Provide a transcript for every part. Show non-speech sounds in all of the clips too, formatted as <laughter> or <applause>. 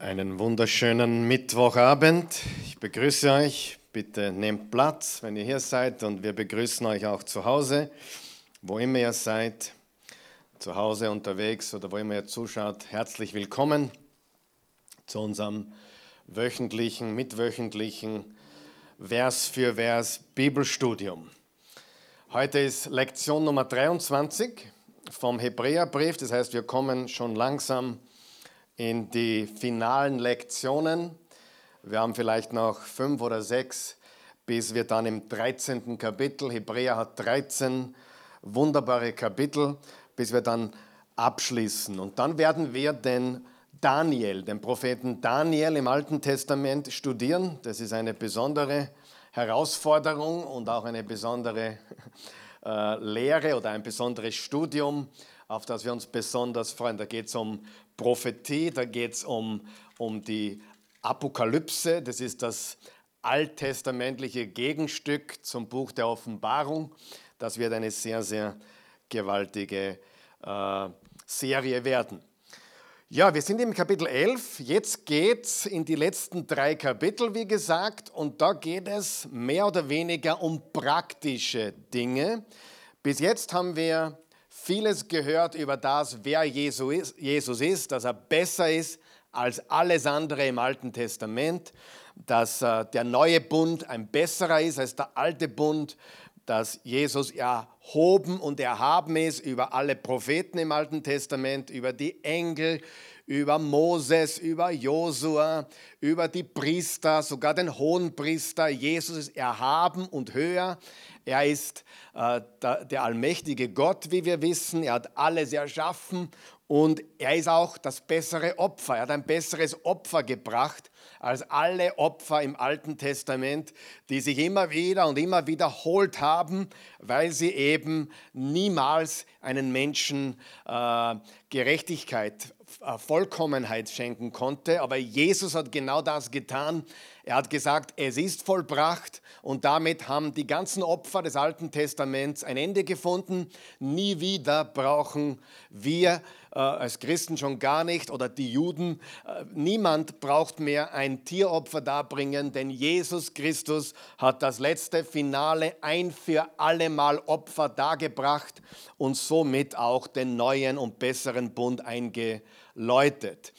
Einen wunderschönen Mittwochabend. Ich begrüße euch. Bitte nehmt Platz, wenn ihr hier seid. Und wir begrüßen euch auch zu Hause, wo immer ihr seid, zu Hause unterwegs oder wo immer ihr zuschaut. Herzlich willkommen zu unserem wöchentlichen, mitwöchentlichen Vers für Vers Bibelstudium. Heute ist Lektion Nummer 23 vom Hebräerbrief. Das heißt, wir kommen schon langsam in die finalen Lektionen. Wir haben vielleicht noch fünf oder sechs, bis wir dann im 13. Kapitel, Hebräer hat 13 wunderbare Kapitel, bis wir dann abschließen. Und dann werden wir den Daniel, den Propheten Daniel im Alten Testament studieren. Das ist eine besondere Herausforderung und auch eine besondere <laughs> äh, Lehre oder ein besonderes Studium, auf das wir uns besonders freuen. Da geht es um Prophetie, da geht es um, um die Apokalypse, das ist das alttestamentliche Gegenstück zum Buch der Offenbarung. Das wird eine sehr, sehr gewaltige äh, Serie werden. Ja, wir sind im Kapitel 11. Jetzt geht es in die letzten drei Kapitel, wie gesagt, und da geht es mehr oder weniger um praktische Dinge. Bis jetzt haben wir vieles gehört über das, wer Jesus ist, dass er besser ist als alles andere im Alten Testament, dass äh, der neue Bund ein besserer ist als der alte Bund, dass Jesus erhoben und erhaben ist über alle Propheten im Alten Testament, über die Engel, über Moses, über Josua, über die Priester, sogar den Hohenpriester. Jesus ist erhaben und höher. Er ist äh, der, der allmächtige Gott, wie wir wissen. Er hat alles erschaffen und er ist auch das bessere Opfer. Er hat ein besseres Opfer gebracht als alle Opfer im Alten Testament, die sich immer wieder und immer wiederholt haben, weil sie eben niemals einen Menschen äh, Gerechtigkeit Vollkommenheit schenken konnte. Aber Jesus hat genau das getan. Er hat gesagt, es ist vollbracht und damit haben die ganzen Opfer des Alten Testaments ein Ende gefunden. Nie wieder brauchen wir äh, als Christen schon gar nicht oder die Juden, äh, niemand braucht mehr ein Tieropfer darbringen, denn Jesus Christus hat das letzte Finale ein für allemal Opfer dargebracht und somit auch den neuen und besseren Bund eingeläutet.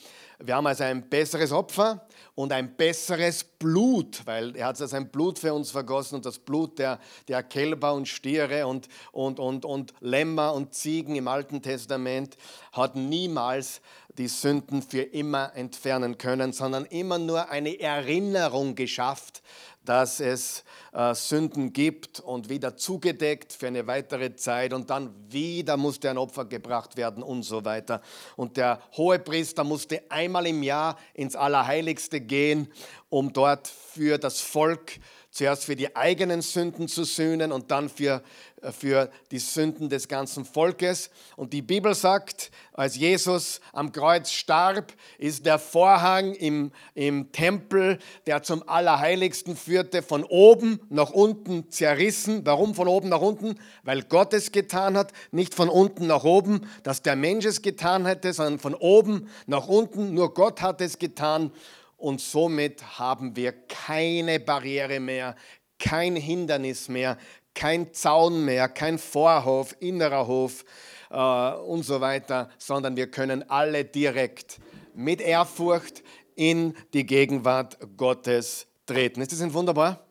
Wir haben also ein besseres Opfer und ein besseres Blut, weil er hat sein Blut für uns vergossen und das Blut der, der Kälber und Stiere und, und, und, und Lämmer und Ziegen im Alten Testament hat niemals die Sünden für immer entfernen können, sondern immer nur eine Erinnerung geschafft dass es äh, Sünden gibt und wieder zugedeckt für eine weitere Zeit und dann wieder musste ein Opfer gebracht werden und so weiter. Und der Hohepriester musste einmal im Jahr ins Allerheiligste gehen, um dort für das Volk zuerst für die eigenen Sünden zu sühnen und dann für, äh, für die Sünden des ganzen Volkes. Und die Bibel sagt, als Jesus am Kreuz starb, ist der Vorhang im, im Tempel, der zum Allerheiligsten führte, von oben nach unten zerrissen. Warum von oben nach unten? Weil Gott es getan hat, nicht von unten nach oben, dass der Mensch es getan hätte, sondern von oben nach unten. Nur Gott hat es getan und somit haben wir keine Barriere mehr, kein Hindernis mehr, kein Zaun mehr, kein Vorhof, innerer Hof äh, und so weiter, sondern wir können alle direkt mit Ehrfurcht in die Gegenwart Gottes treten. Ist das nicht wunderbar?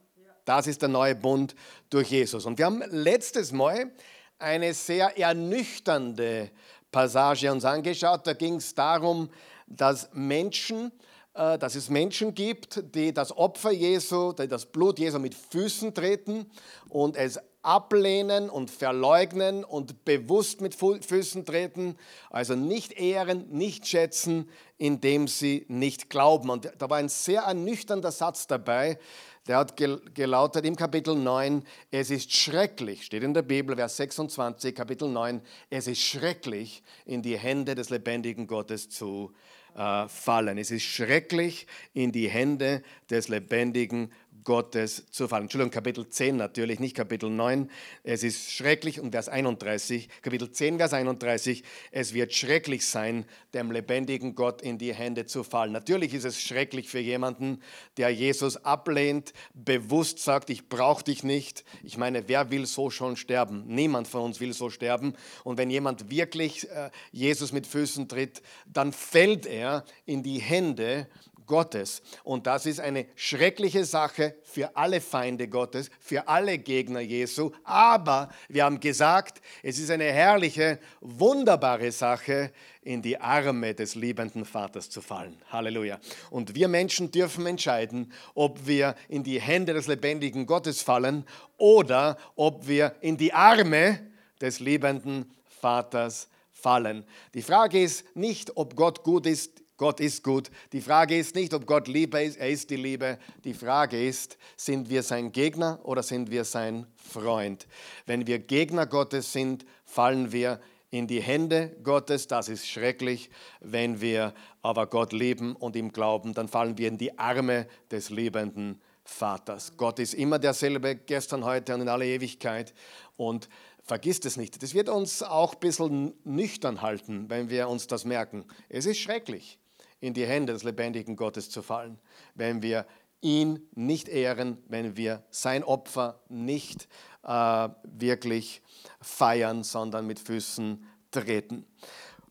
Das ist der neue Bund durch Jesus. Und wir haben letztes Mal eine sehr ernüchternde Passage uns angeschaut. Da ging es darum, dass Menschen dass es Menschen gibt, die das Opfer Jesu, die das Blut Jesu mit Füßen treten und es ablehnen und verleugnen und bewusst mit Füßen treten, also nicht ehren, nicht schätzen, indem sie nicht glauben. Und da war ein sehr ernüchternder Satz dabei, der hat gelautet im Kapitel 9, es ist schrecklich, steht in der Bibel, Vers 26, Kapitel 9, es ist schrecklich, in die Hände des lebendigen Gottes zu äh, fallen. Es ist schrecklich, in die Hände des lebendigen Gottes zu fallen. Entschuldigung, Kapitel 10 natürlich, nicht Kapitel 9. Es ist schrecklich und Vers 31, Kapitel 10, Vers 31, es wird schrecklich sein, dem lebendigen Gott in die Hände zu fallen. Natürlich ist es schrecklich für jemanden, der Jesus ablehnt, bewusst sagt, ich brauche dich nicht. Ich meine, wer will so schon sterben? Niemand von uns will so sterben. Und wenn jemand wirklich äh, Jesus mit Füßen tritt, dann fällt er in die Hände Gottes. Und das ist eine schreckliche Sache für alle Feinde Gottes, für alle Gegner Jesu. Aber wir haben gesagt, es ist eine herrliche, wunderbare Sache, in die Arme des liebenden Vaters zu fallen. Halleluja. Und wir Menschen dürfen entscheiden, ob wir in die Hände des lebendigen Gottes fallen oder ob wir in die Arme des liebenden Vaters fallen. Die Frage ist nicht, ob Gott gut ist Gott ist gut. Die Frage ist nicht, ob Gott Liebe ist, er ist die Liebe. Die Frage ist, sind wir sein Gegner oder sind wir sein Freund? Wenn wir Gegner Gottes sind, fallen wir in die Hände Gottes, das ist schrecklich. Wenn wir aber Gott lieben und ihm glauben, dann fallen wir in die Arme des liebenden Vaters. Gott ist immer derselbe, gestern, heute und in aller Ewigkeit. Und vergisst es nicht. Das wird uns auch ein bisschen nüchtern halten, wenn wir uns das merken. Es ist schrecklich in die Hände des lebendigen Gottes zu fallen, wenn wir ihn nicht ehren, wenn wir sein Opfer nicht äh, wirklich feiern, sondern mit Füßen treten.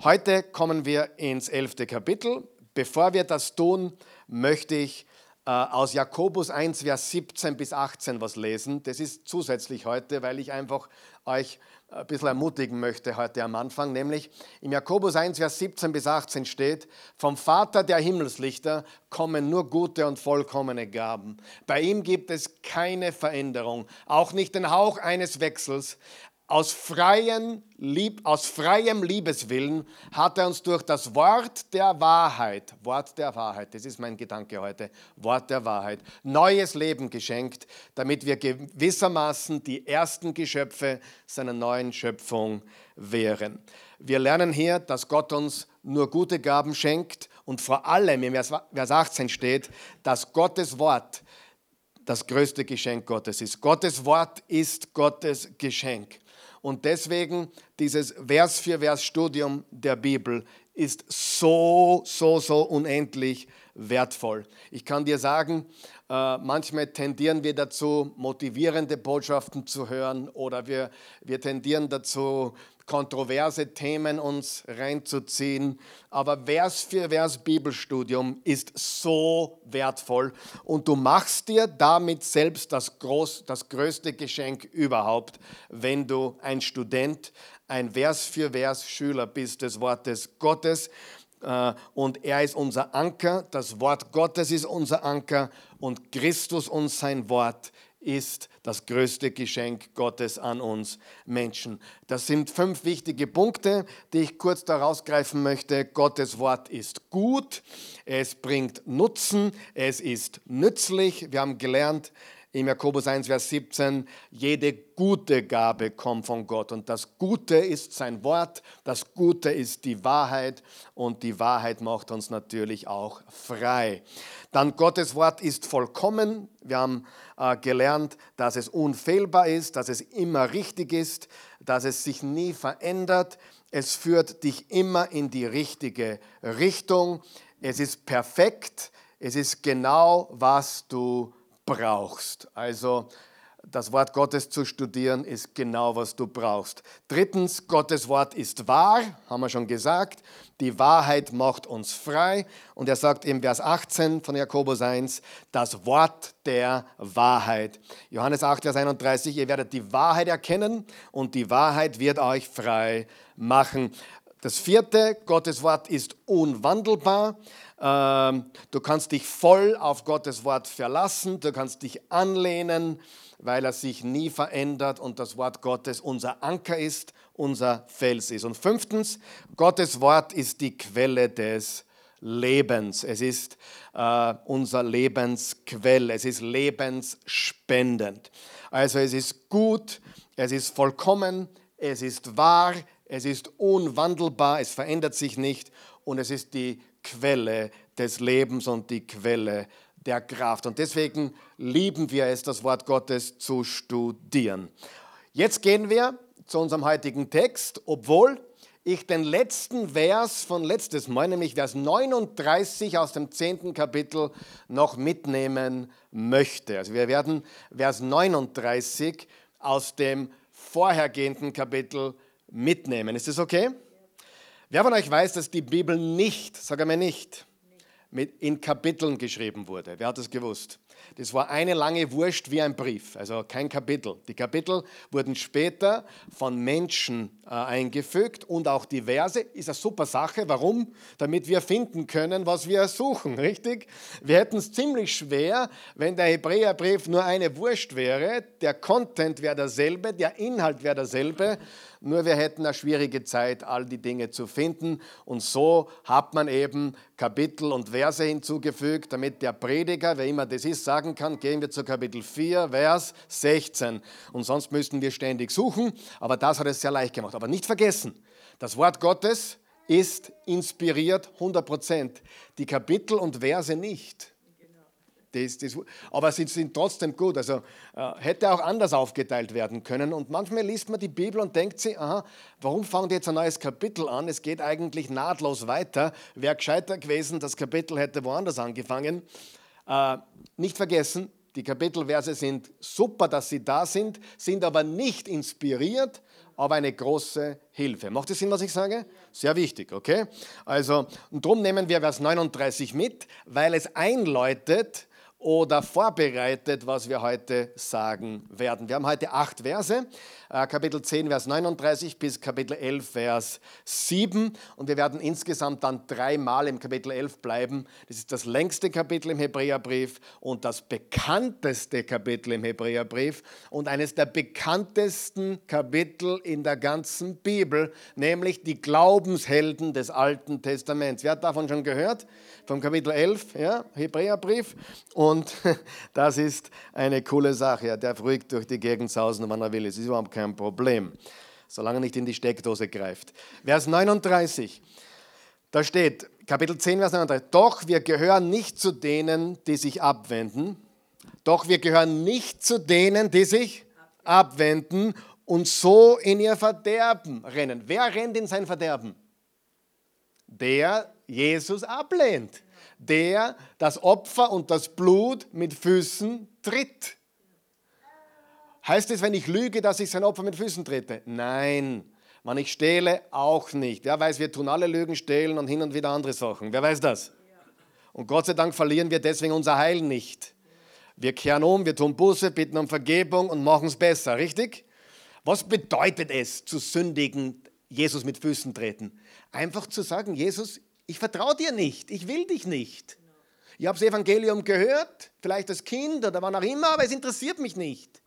Heute kommen wir ins elfte Kapitel. Bevor wir das tun, möchte ich äh, aus Jakobus 1, Vers 17 bis 18 was lesen. Das ist zusätzlich heute, weil ich einfach euch ein bisschen ermutigen möchte heute am Anfang, nämlich im Jakobus 1, Vers 17 bis 18 steht, vom Vater der Himmelslichter kommen nur gute und vollkommene Gaben. Bei ihm gibt es keine Veränderung, auch nicht den Hauch eines Wechsels. Aus, freien Lieb, aus freiem Liebeswillen hat er uns durch das Wort der Wahrheit, Wort der Wahrheit, das ist mein Gedanke heute, Wort der Wahrheit, neues Leben geschenkt, damit wir gewissermaßen die ersten Geschöpfe seiner neuen Schöpfung wären. Wir lernen hier, dass Gott uns nur gute Gaben schenkt und vor allem, im Vers 18 steht, dass Gottes Wort das größte Geschenk Gottes ist. Gottes Wort ist Gottes Geschenk. Und deswegen dieses Vers für Vers Studium der Bibel ist so, so, so unendlich wertvoll. Ich kann dir sagen, äh, manchmal tendieren wir dazu, motivierende Botschaften zu hören oder wir, wir tendieren dazu, kontroverse Themen uns reinzuziehen. Aber Vers für Vers Bibelstudium ist so wertvoll und du machst dir damit selbst das, groß, das größte Geschenk überhaupt, wenn du ein Student, ein Vers für Vers Schüler bist des Wortes Gottes. Äh, und er ist unser Anker, das Wort Gottes ist unser Anker und Christus und sein Wort ist das größte Geschenk Gottes an uns Menschen. Das sind fünf wichtige Punkte, die ich kurz daraus greifen möchte. Gottes Wort ist gut, es bringt Nutzen, es ist nützlich. Wir haben gelernt, im Jakobus 1, Vers 17, jede gute Gabe kommt von Gott. Und das Gute ist sein Wort, das Gute ist die Wahrheit und die Wahrheit macht uns natürlich auch frei. Dann Gottes Wort ist vollkommen. Wir haben äh, gelernt, dass es unfehlbar ist, dass es immer richtig ist, dass es sich nie verändert. Es führt dich immer in die richtige Richtung. Es ist perfekt. Es ist genau, was du brauchst. Also das Wort Gottes zu studieren ist genau, was du brauchst. Drittens, Gottes Wort ist wahr, haben wir schon gesagt. Die Wahrheit macht uns frei. Und er sagt im Vers 18 von Jakobus 1, das Wort der Wahrheit. Johannes 8, Vers 31, ihr werdet die Wahrheit erkennen und die Wahrheit wird euch frei machen. Das vierte, Gottes Wort ist unwandelbar. Ähm, du kannst dich voll auf Gottes Wort verlassen, du kannst dich anlehnen, weil er sich nie verändert und das Wort Gottes unser Anker ist, unser Fels ist. Und fünftens, Gottes Wort ist die Quelle des Lebens. Es ist äh, unser Lebensquell, es ist lebensspendend. Also es ist gut, es ist vollkommen, es ist wahr, es ist unwandelbar, es verändert sich nicht und es ist die Quelle des Lebens und die Quelle der Kraft. Und deswegen lieben wir es, das Wort Gottes zu studieren. Jetzt gehen wir zu unserem heutigen Text, obwohl ich den letzten Vers von letztes Mal, nämlich Vers 39 aus dem 10. Kapitel, noch mitnehmen möchte. Also wir werden Vers 39 aus dem vorhergehenden Kapitel mitnehmen. Ist das okay? Wer von euch weiß, dass die Bibel nicht, sage mir nicht, mit in Kapiteln geschrieben wurde? Wer hat das gewusst? Das war eine lange Wurst wie ein Brief, also kein Kapitel. Die Kapitel wurden später von Menschen äh, eingefügt und auch die Verse ist eine super Sache. Warum? Damit wir finden können, was wir suchen, <laughs> richtig? Wir hätten es ziemlich schwer, wenn der Hebräerbrief nur eine Wurst wäre. Der Content wäre derselbe, der Inhalt wäre derselbe nur wir hätten eine schwierige Zeit, all die Dinge zu finden. Und so hat man eben Kapitel und Verse hinzugefügt, damit der Prediger, wer immer das ist, sagen kann, gehen wir zu Kapitel 4, Vers 16. Und sonst müssten wir ständig suchen, aber das hat es sehr leicht gemacht. Aber nicht vergessen, das Wort Gottes ist inspiriert 100 Prozent. Die Kapitel und Verse nicht. Das, das, aber sie sind trotzdem gut. Also äh, hätte auch anders aufgeteilt werden können. Und manchmal liest man die Bibel und denkt sich, aha, warum fangen jetzt ein neues Kapitel an? Es geht eigentlich nahtlos weiter. Wäre gescheiter gewesen, das Kapitel hätte woanders angefangen. Äh, nicht vergessen, die Kapitelverse sind super, dass sie da sind, sind aber nicht inspiriert, aber eine große Hilfe. Macht das Sinn, was ich sage? Sehr wichtig, okay? Also, und darum nehmen wir Vers 39 mit, weil es einläutet, oder vorbereitet, was wir heute sagen werden. Wir haben heute acht Verse, äh, Kapitel 10, Vers 39 bis Kapitel 11, Vers 7 und wir werden insgesamt dann dreimal im Kapitel 11 bleiben. Das ist das längste Kapitel im Hebräerbrief und das bekannteste Kapitel im Hebräerbrief und eines der bekanntesten Kapitel in der ganzen Bibel, nämlich die Glaubenshelden des Alten Testaments. Wer hat davon schon gehört? Vom Kapitel 11, ja, Hebräerbrief. Und und <laughs> das ist eine coole Sache. Er darf ruhig durch die Gegend sausen, wann er will. Es ist überhaupt kein Problem, solange er nicht in die Steckdose greift. Vers 39. Da steht, Kapitel 10, Vers 39. Doch wir gehören nicht zu denen, die sich abwenden. Doch wir gehören nicht zu denen, die sich abwenden und so in ihr Verderben rennen. Wer rennt in sein Verderben? Der Jesus ablehnt der das Opfer und das Blut mit Füßen tritt. Heißt es, wenn ich lüge, dass ich sein Opfer mit Füßen trete? Nein. Wenn ich stehle, auch nicht. Wer weiß, wir tun alle Lügen, stehlen und hin und wieder andere Sachen. Wer weiß das? Und Gott sei Dank verlieren wir deswegen unser Heil nicht. Wir kehren um, wir tun Buße, bitten um Vergebung und machen es besser, richtig? Was bedeutet es, zu sündigen, Jesus mit Füßen treten? Einfach zu sagen, Jesus, ich vertraue dir nicht, ich will dich nicht. Ich habe das Evangelium gehört, vielleicht als Kind oder wann auch immer, aber es interessiert mich nicht.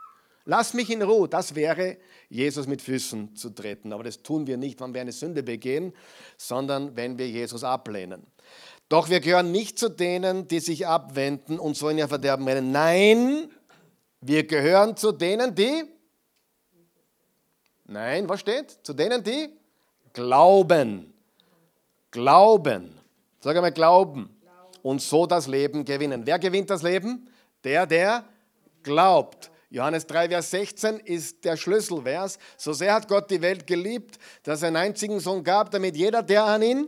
Lass mich in Ruhe. Das wäre, Jesus mit Füßen zu treten. Aber das tun wir nicht, wenn wir eine Sünde begehen, sondern wenn wir Jesus ablehnen. Doch wir gehören nicht zu denen, die sich abwenden und so in ihr Verderben rennen. Nein, wir gehören zu denen, die. Nein, was steht? Zu denen, die glauben. Glauben. Sag einmal Glauben. Und so das Leben gewinnen. Wer gewinnt das Leben? Der, der glaubt. Johannes 3, Vers 16 ist der Schlüsselvers. So sehr hat Gott die Welt geliebt, dass er einen einzigen Sohn gab, damit jeder, der an ihn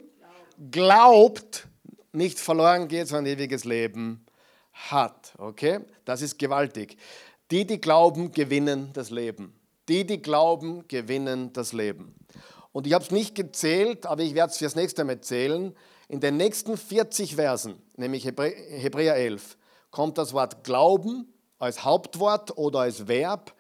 glaubt, nicht verloren geht, sondern ewiges Leben hat. Okay? Das ist gewaltig. Die, die glauben, gewinnen das Leben. Die, die glauben, gewinnen das Leben. Und ich habe es nicht gezählt, aber ich werde es fürs nächste Mal zählen. In den nächsten 40 Versen, nämlich Hebräer 11, kommt das Wort Glauben als Hauptwort oder als Verb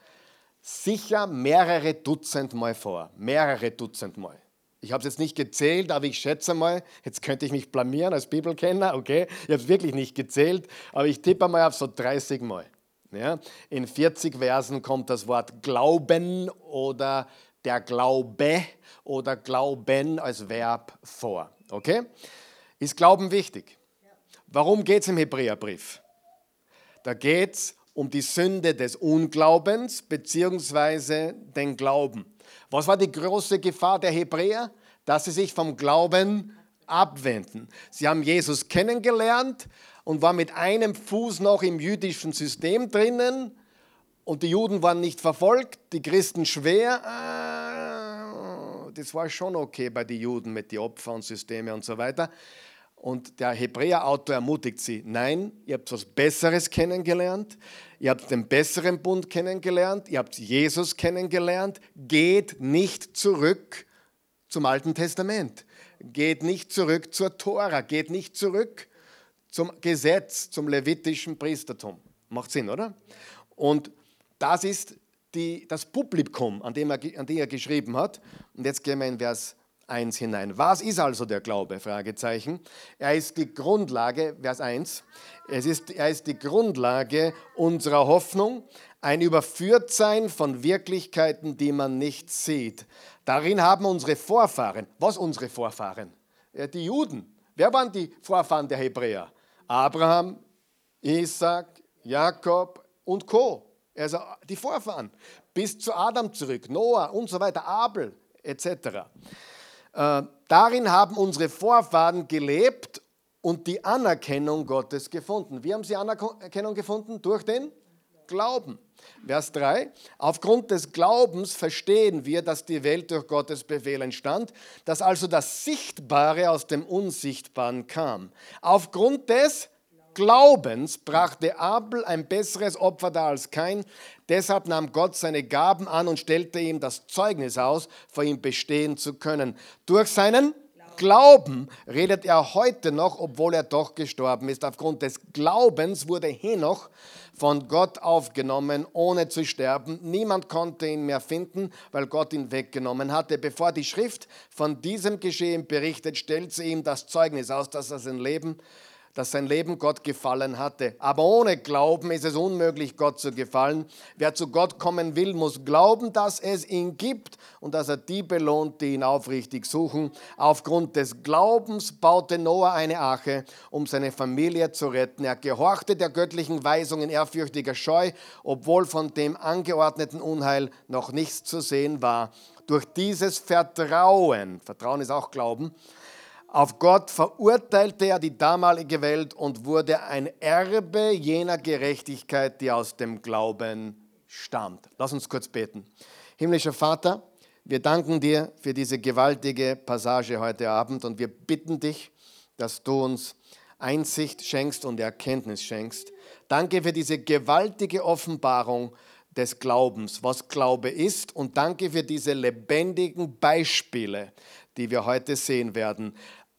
sicher mehrere Dutzend Mal vor. Mehrere Dutzend Mal. Ich habe es jetzt nicht gezählt, aber ich schätze mal, jetzt könnte ich mich blamieren als Bibelkenner, okay? Ich habe es wirklich nicht gezählt, aber ich tippe mal auf so 30 Mal. Ja? In 40 Versen kommt das Wort Glauben oder der Glaube oder Glauben als Verb vor. Okay? Ist Glauben wichtig? Warum geht es im Hebräerbrief? Da geht es um die Sünde des Unglaubens bzw. den Glauben. Was war die große Gefahr der Hebräer? Dass sie sich vom Glauben abwenden. Sie haben Jesus kennengelernt, und war mit einem Fuß noch im jüdischen System drinnen und die Juden waren nicht verfolgt, die Christen schwer. Ah, das war schon okay bei den Juden mit den Opfern und Systeme und so weiter. Und der Hebräer-Autor ermutigt sie, nein, ihr habt was Besseres kennengelernt, ihr habt den besseren Bund kennengelernt, ihr habt Jesus kennengelernt, geht nicht zurück zum Alten Testament, geht nicht zurück zur Tora, geht nicht zurück zum Gesetz, zum levitischen Priestertum. Macht Sinn, oder? Und das ist die, das Publikum, an dem, er, an dem er geschrieben hat. Und jetzt gehen wir in Vers 1 hinein. Was ist also der Glaube? Fragezeichen. Er ist die Grundlage, Vers 1, es ist, er ist die Grundlage unserer Hoffnung, ein Überführtsein von Wirklichkeiten, die man nicht sieht. Darin haben unsere Vorfahren, was unsere Vorfahren? Die Juden. Wer waren die Vorfahren der Hebräer? Abraham, Isaac, Jakob und Co. Also die Vorfahren bis zu Adam zurück, Noah und so weiter, Abel etc. Äh, darin haben unsere Vorfahren gelebt und die Anerkennung Gottes gefunden. Wie haben sie Anerkennung gefunden? Durch den Glauben. Vers 3. Aufgrund des Glaubens verstehen wir, dass die Welt durch Gottes Befehl entstand, dass also das Sichtbare aus dem Unsichtbaren kam. Aufgrund des Glaubens brachte Abel ein besseres Opfer dar als kein. Deshalb nahm Gott seine Gaben an und stellte ihm das Zeugnis aus, vor ihm bestehen zu können. Durch seinen Glauben redet er heute noch, obwohl er doch gestorben ist. Aufgrund des Glaubens wurde Henoch von Gott aufgenommen, ohne zu sterben. Niemand konnte ihn mehr finden, weil Gott ihn weggenommen hatte. Bevor die Schrift von diesem Geschehen berichtet, stellt sie ihm das Zeugnis aus, dass er sein Leben dass sein Leben Gott gefallen hatte. Aber ohne Glauben ist es unmöglich, Gott zu gefallen. Wer zu Gott kommen will, muss glauben, dass es ihn gibt und dass er die belohnt, die ihn aufrichtig suchen. Aufgrund des Glaubens baute Noah eine Arche, um seine Familie zu retten. Er gehorchte der göttlichen Weisung in ehrfürchtiger Scheu, obwohl von dem angeordneten Unheil noch nichts zu sehen war. Durch dieses Vertrauen, Vertrauen ist auch Glauben, auf Gott verurteilte er die damalige Welt und wurde ein Erbe jener Gerechtigkeit, die aus dem Glauben stammt. Lass uns kurz beten. Himmlischer Vater, wir danken dir für diese gewaltige Passage heute Abend und wir bitten dich, dass du uns Einsicht schenkst und Erkenntnis schenkst. Danke für diese gewaltige Offenbarung des Glaubens, was Glaube ist und danke für diese lebendigen Beispiele, die wir heute sehen werden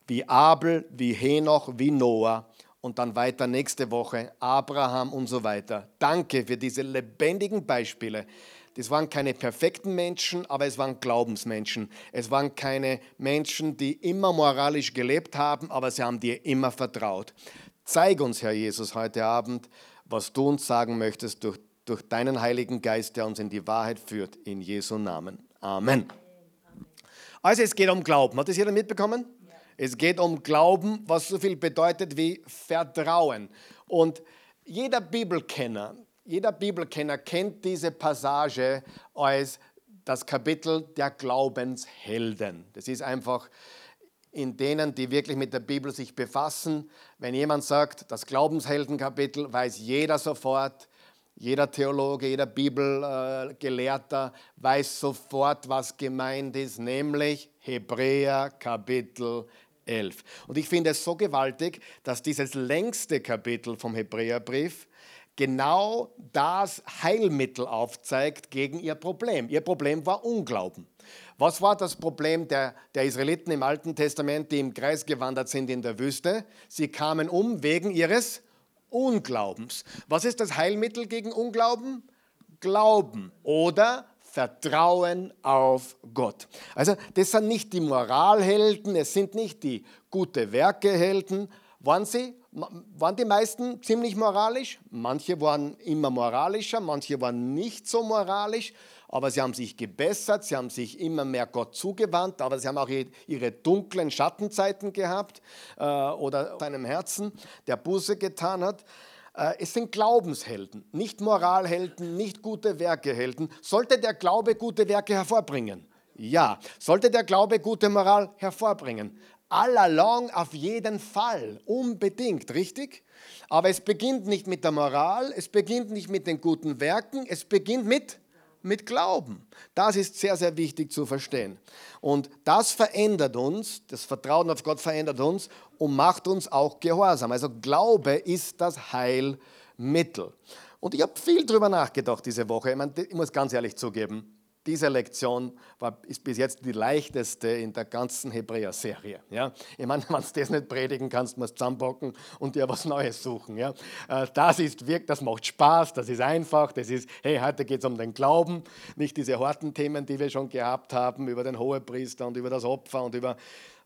wie Abel, wie Henoch, wie Noah und dann weiter nächste Woche Abraham und so weiter. Danke für diese lebendigen Beispiele. Das waren keine perfekten Menschen, aber es waren Glaubensmenschen. Es waren keine Menschen, die immer moralisch gelebt haben, aber sie haben dir immer vertraut. Zeig uns, Herr Jesus, heute Abend, was du uns sagen möchtest durch, durch deinen Heiligen Geist, der uns in die Wahrheit führt. In Jesu Namen. Amen. Also es geht um Glauben. Hat das jeder mitbekommen? Es geht um Glauben, was so viel bedeutet wie Vertrauen. Und jeder Bibelkenner, jeder Bibelkenner kennt diese Passage als das Kapitel der Glaubenshelden. Das ist einfach in denen, die wirklich mit der Bibel sich befassen. Wenn jemand sagt, das Glaubensheldenkapitel, weiß jeder sofort, jeder Theologe, jeder Bibelgelehrter weiß sofort, was gemeint ist, nämlich Hebräer Kapitel 11. Und ich finde es so gewaltig, dass dieses längste Kapitel vom Hebräerbrief genau das Heilmittel aufzeigt gegen ihr Problem. Ihr Problem war Unglauben. Was war das Problem der, der Israeliten im Alten Testament, die im Kreis gewandert sind in der Wüste? Sie kamen um wegen ihres Unglaubens. Was ist das Heilmittel gegen Unglauben? Glauben oder Vertrauen auf Gott. Also das sind nicht die Moralhelden, es sind nicht die gute Werkehelden. Waren sie? Waren die meisten ziemlich moralisch? Manche waren immer moralischer, manche waren nicht so moralisch, aber sie haben sich gebessert, sie haben sich immer mehr Gott zugewandt, aber sie haben auch ihre dunklen Schattenzeiten gehabt äh, oder seinem Herzen, der Buße getan hat. Äh, es sind Glaubenshelden, nicht Moralhelden, nicht gute Werkehelden. Sollte der Glaube gute Werke hervorbringen? Ja. Sollte der Glaube gute Moral hervorbringen? all along auf jeden Fall, unbedingt, richtig? Aber es beginnt nicht mit der Moral, es beginnt nicht mit den guten Werken, es beginnt mit, mit Glauben. Das ist sehr, sehr wichtig zu verstehen. Und das verändert uns, das Vertrauen auf Gott verändert uns und macht uns auch gehorsam. Also Glaube ist das Heilmittel. Und ich habe viel darüber nachgedacht diese Woche. Ich, meine, ich muss ganz ehrlich zugeben, diese Lektion war, ist bis jetzt die leichteste in der ganzen Hebräer-Serie. Ja? Ich meine, <laughs> wenn du das nicht predigen kannst, musst du zusammenpacken und dir was Neues suchen. Ja? Äh, das ist wirklich, das macht Spaß, das ist einfach, das ist, hey, heute geht es um den Glauben, nicht diese harten Themen, die wir schon gehabt haben, über den Hohepriester und über das Opfer und über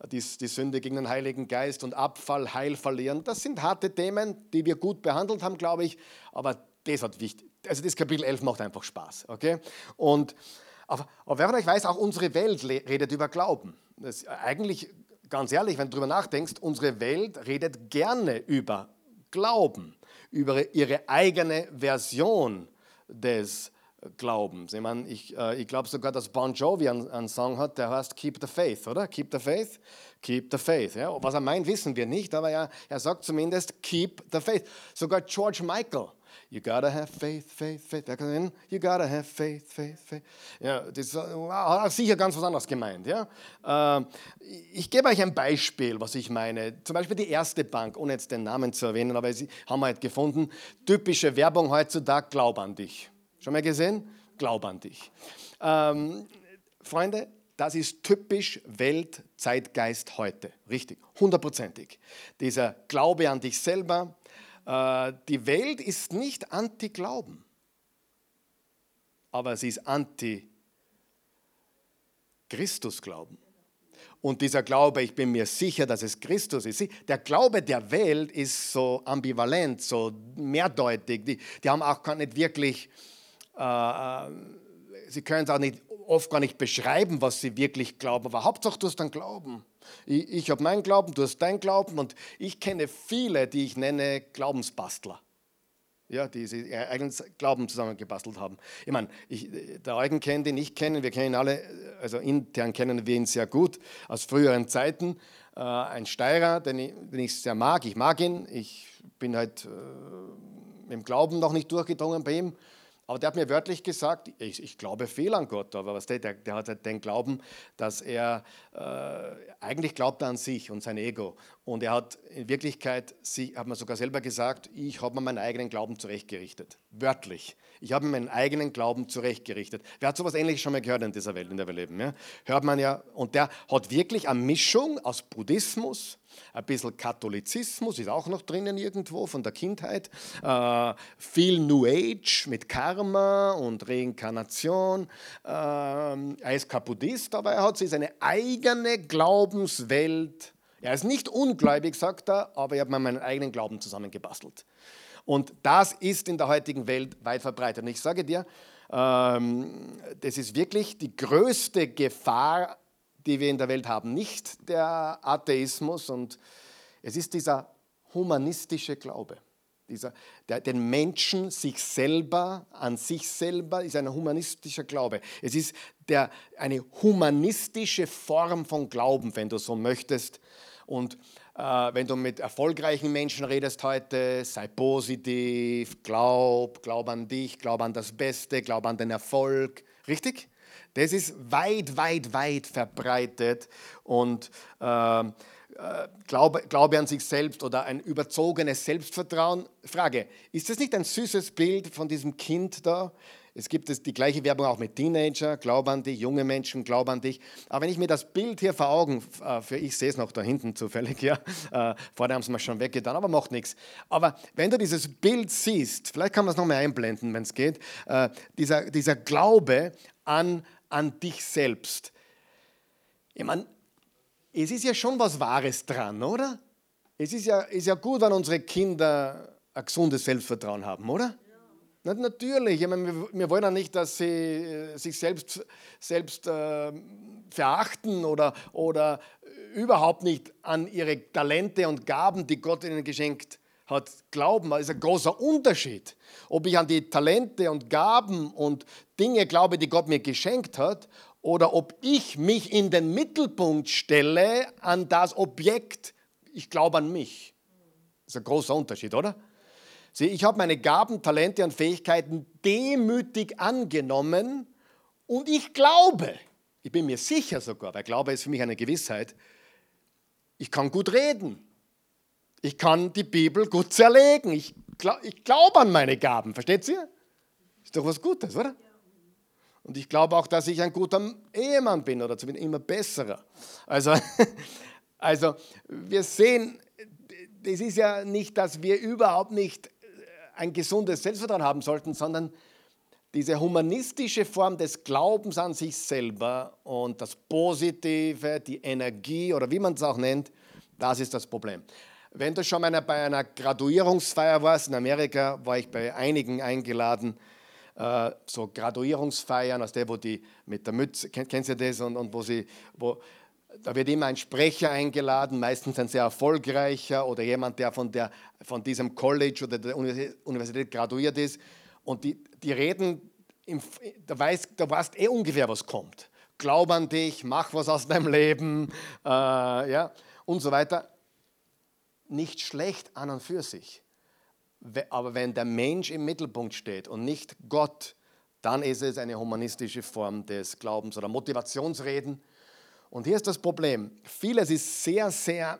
die, die Sünde gegen den Heiligen Geist und Abfall, Heil verlieren. Das sind harte Themen, die wir gut behandelt haben, glaube ich, aber das hat wichtig. Also das Kapitel 11 macht einfach Spaß, okay? Und aber, aber wer von euch weiß, auch unsere Welt redet über Glauben. Das eigentlich, ganz ehrlich, wenn du darüber nachdenkst, unsere Welt redet gerne über Glauben, über ihre eigene Version des Glaubens. Ich, ich, äh, ich glaube sogar, dass Bon Jovi einen, einen, Song hat, der heißt Keep the Faith, oder? Keep the Faith, Keep the Faith. Ja? Was er meint, wissen wir nicht, aber er, er sagt zumindest Keep the Faith. Sogar George Michael You gotta have faith, faith, faith. Wer kann hin? You gotta have faith, faith, faith. Ja, das hat sicher ganz was anderes gemeint. Ja? Ähm, ich gebe euch ein Beispiel, was ich meine. Zum Beispiel die erste Bank, ohne jetzt den Namen zu erwähnen, aber sie haben wir halt gefunden. Typische Werbung heutzutage, glaub an dich. Schon mal gesehen? Glaub an dich. Ähm, Freunde, das ist typisch Weltzeitgeist heute. Richtig, hundertprozentig. Dieser Glaube an dich selber, die Welt ist nicht anti-Glauben, aber sie ist anti-Christus-Glauben. Und dieser Glaube, ich bin mir sicher, dass es Christus ist. Der Glaube der Welt ist so ambivalent, so mehrdeutig. Die, die haben auch gar nicht wirklich, äh, äh sie können es auch nicht, oft gar nicht beschreiben, was sie wirklich glauben. Aber Hauptsache, du hast dann Glauben. Ich, ich habe meinen Glauben, du hast deinen Glauben und ich kenne viele, die ich nenne Glaubensbastler. Ja, die sie eigenen Glauben zusammengebastelt haben. Ich meine, ich, der Eugen kennt ihn, ich kenne ihn, wir kennen ihn alle, also intern kennen wir ihn sehr gut aus früheren Zeiten. Äh, ein Steirer, den ich, den ich, sehr mag, ich mag ihn, ich bin halt äh, im Glauben noch nicht durchgedrungen bei ihm. Aber der hat mir wörtlich gesagt, ich, ich glaube viel an Gott, aber was der, der, der hat halt den Glauben, dass er äh, eigentlich glaubt an sich und sein Ego. Und er hat in Wirklichkeit, sie, hat man sogar selber gesagt, ich habe mir meinen eigenen Glauben zurechtgerichtet. Wörtlich. Ich habe mir meinen eigenen Glauben zurechtgerichtet. Wer hat sowas ähnliches schon mal gehört in dieser Welt, in der wir leben? Ja? Hört man ja. Und der hat wirklich eine Mischung aus Buddhismus, ein bisschen Katholizismus ist auch noch drinnen irgendwo von der Kindheit. Äh, viel New Age mit Karma und Reinkarnation. Äh, er ist kein Buddhist, aber er hat seine eigene Glaubenswelt. Er ist nicht ungläubig, sagt er, aber ich habe mir meinen eigenen Glauben zusammengebastelt. Und das ist in der heutigen Welt weit verbreitet. Und ich sage dir, ähm, das ist wirklich die größte Gefahr, die wir in der Welt haben. Nicht der Atheismus, und es ist dieser humanistische Glaube. Dieser, der, den Menschen sich selber, an sich selber, ist ein humanistischer Glaube. Es ist der, eine humanistische Form von Glauben, wenn du so möchtest. Und äh, wenn du mit erfolgreichen Menschen redest heute, sei positiv, glaub, glaub an dich, glaub an das Beste, glaub an den Erfolg. Richtig? Das ist weit, weit, weit verbreitet und äh, äh, Glaube, Glaube an sich selbst oder ein überzogenes Selbstvertrauen. Frage, ist das nicht ein süßes Bild von diesem Kind da? Es gibt die gleiche Werbung auch mit Teenager, glaub an dich, junge Menschen, glaub an dich. Aber wenn ich mir das Bild hier vor Augen, äh, für ich sehe es noch da hinten zufällig, ja, <laughs> äh, vorne haben sie mir schon weggetan, aber macht nichts. Aber wenn du dieses Bild siehst, vielleicht kann man es nochmal einblenden, wenn es geht, äh, dieser, dieser Glaube an, an dich selbst. Ich meine, es ist ja schon was Wahres dran, oder? Es ist ja, ist ja gut, wenn unsere Kinder ein gesundes Selbstvertrauen haben, oder? Na, natürlich, ich meine, wir, wir, wollen ja nicht, dass sie äh, sich selbst, selbst äh, verachten oder, oder überhaupt nicht an ihre Talente und Gaben, die Gott ihnen geschenkt hat, glauben. Das ist ein großer Unterschied. Ob ich an die Talente und Gaben und Dinge glaube, die Gott mir geschenkt hat, oder ob ich mich in den Mittelpunkt stelle an das Objekt, ich glaube an mich. Das ist ein großer Unterschied, oder? Sieh, ich habe meine Gaben, Talente und Fähigkeiten demütig angenommen und ich glaube, ich bin mir sicher sogar, weil Glaube ist für mich eine Gewissheit, ich kann gut reden. Ich kann die Bibel gut zerlegen. Ich, glaub, ich glaube an meine Gaben, versteht ihr? Ist doch was Gutes, oder? Und ich glaube auch, dass ich ein guter Ehemann bin oder zumindest immer besserer. Also, <laughs> also wir sehen, das ist ja nicht, dass wir überhaupt nicht ein gesundes Selbstvertrauen haben sollten, sondern diese humanistische Form des Glaubens an sich selber und das Positive, die Energie oder wie man es auch nennt, das ist das Problem. Wenn du schon bei einer Graduierungsfeier warst, in Amerika war ich bei einigen eingeladen, äh, so Graduierungsfeiern, aus der, wo die mit der Mütze, kennst du das, und, und wo sie, wo, da wird immer ein Sprecher eingeladen, meistens ein sehr erfolgreicher oder jemand, der von, der, von diesem College oder der Universität graduiert ist. Und die, die reden, im, da, weißt, da weißt eh ungefähr, was kommt. Glaub an dich, mach was aus deinem Leben äh, ja, und so weiter. Nicht schlecht an und für sich. Aber wenn der Mensch im Mittelpunkt steht und nicht Gott, dann ist es eine humanistische Form des Glaubens oder Motivationsreden und hier ist das Problem. Vieles ist sehr, sehr,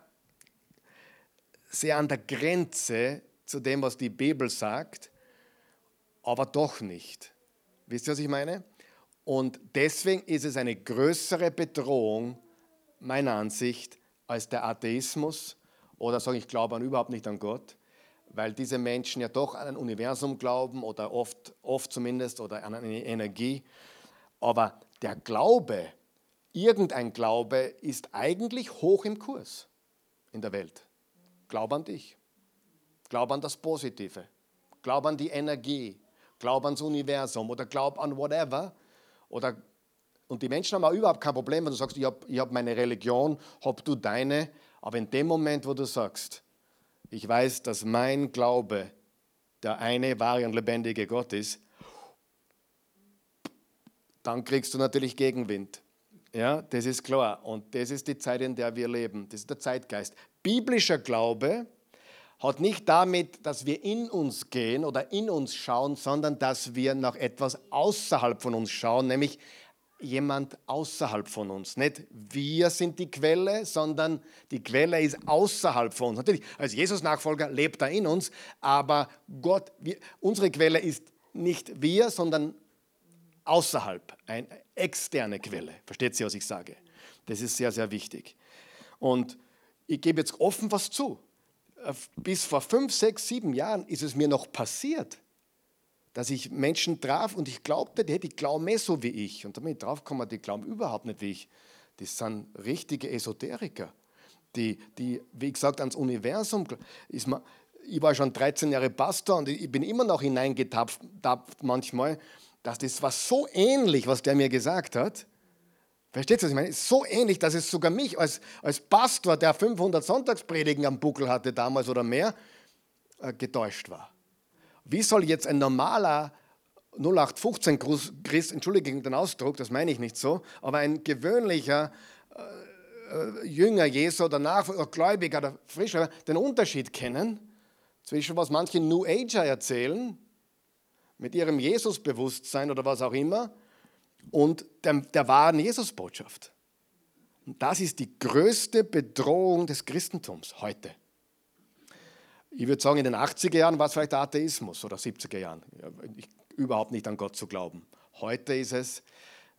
sehr an der Grenze zu dem, was die Bibel sagt, aber doch nicht. Wisst ihr, was ich meine? Und deswegen ist es eine größere Bedrohung, meiner Ansicht, als der Atheismus oder sagen, ich glaube an überhaupt nicht an Gott, weil diese Menschen ja doch an ein Universum glauben oder oft, oft zumindest oder an eine Energie. Aber der Glaube Irgendein Glaube ist eigentlich hoch im Kurs in der Welt. Glaub an dich. Glaub an das Positive. Glaub an die Energie. Glaub ans Universum oder glaub an whatever. Oder, und die Menschen haben auch überhaupt kein Problem, wenn du sagst, ich habe hab meine Religion, hab du deine. Aber in dem Moment, wo du sagst, ich weiß, dass mein Glaube der eine wahre und lebendige Gott ist, dann kriegst du natürlich Gegenwind. Ja, das ist klar. Und das ist die Zeit, in der wir leben. Das ist der Zeitgeist. Biblischer Glaube hat nicht damit, dass wir in uns gehen oder in uns schauen, sondern dass wir nach etwas außerhalb von uns schauen, nämlich jemand außerhalb von uns. Nicht wir sind die Quelle, sondern die Quelle ist außerhalb von uns. Natürlich, als Jesus-Nachfolger lebt er in uns, aber Gott, wir, unsere Quelle ist nicht wir, sondern außerhalb, eine externe Quelle. Versteht ihr, was ich sage? Das ist sehr, sehr wichtig. Und ich gebe jetzt offen was zu. Bis vor fünf, sechs, sieben Jahren ist es mir noch passiert, dass ich Menschen traf und ich glaubte, die, die glauben mehr so wie ich. Und damit draufkommen, die glauben überhaupt nicht wie ich. Das sind richtige Esoteriker, die, die wie gesagt, ans Universum. Ist man, ich war schon 13 Jahre Pastor und ich bin immer noch hineingetapft manchmal dass das war so ähnlich, was der mir gesagt hat. Versteht ihr, was ich meine? So ähnlich, dass es sogar mich als, als Pastor, der 500 Sonntagspredigen am Buckel hatte damals oder mehr, äh, getäuscht war. Wie soll jetzt ein normaler 0815 Christ, entschuldige den Ausdruck, das meine ich nicht so, aber ein gewöhnlicher äh, äh Jünger Jesu oder Nachfolger, Gläubiger oder Frischer den Unterschied kennen zwischen was manche New Ager erzählen mit ihrem Jesusbewusstsein oder was auch immer und der, der wahren Jesusbotschaft. Und das ist die größte Bedrohung des Christentums heute. Ich würde sagen, in den 80er Jahren war es vielleicht der Atheismus oder 70er Jahren. Überhaupt nicht an Gott zu glauben. Heute ist es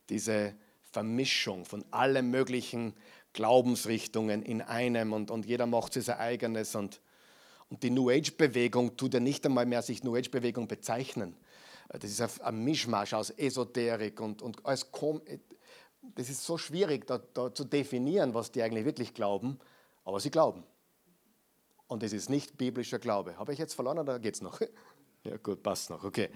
diese Vermischung von allen möglichen Glaubensrichtungen in einem und, und jeder macht sein eigenes. Und, und die New Age-Bewegung tut ja nicht einmal mehr sich New Age-Bewegung bezeichnen, das ist ein Mischmasch aus Esoterik und, und alles kom das ist so schwierig da, da zu definieren, was die eigentlich wirklich glauben, aber sie glauben. Und es ist nicht biblischer Glaube. Habe ich jetzt verloren oder geht es noch? <laughs> Ja gut, passt noch, okay.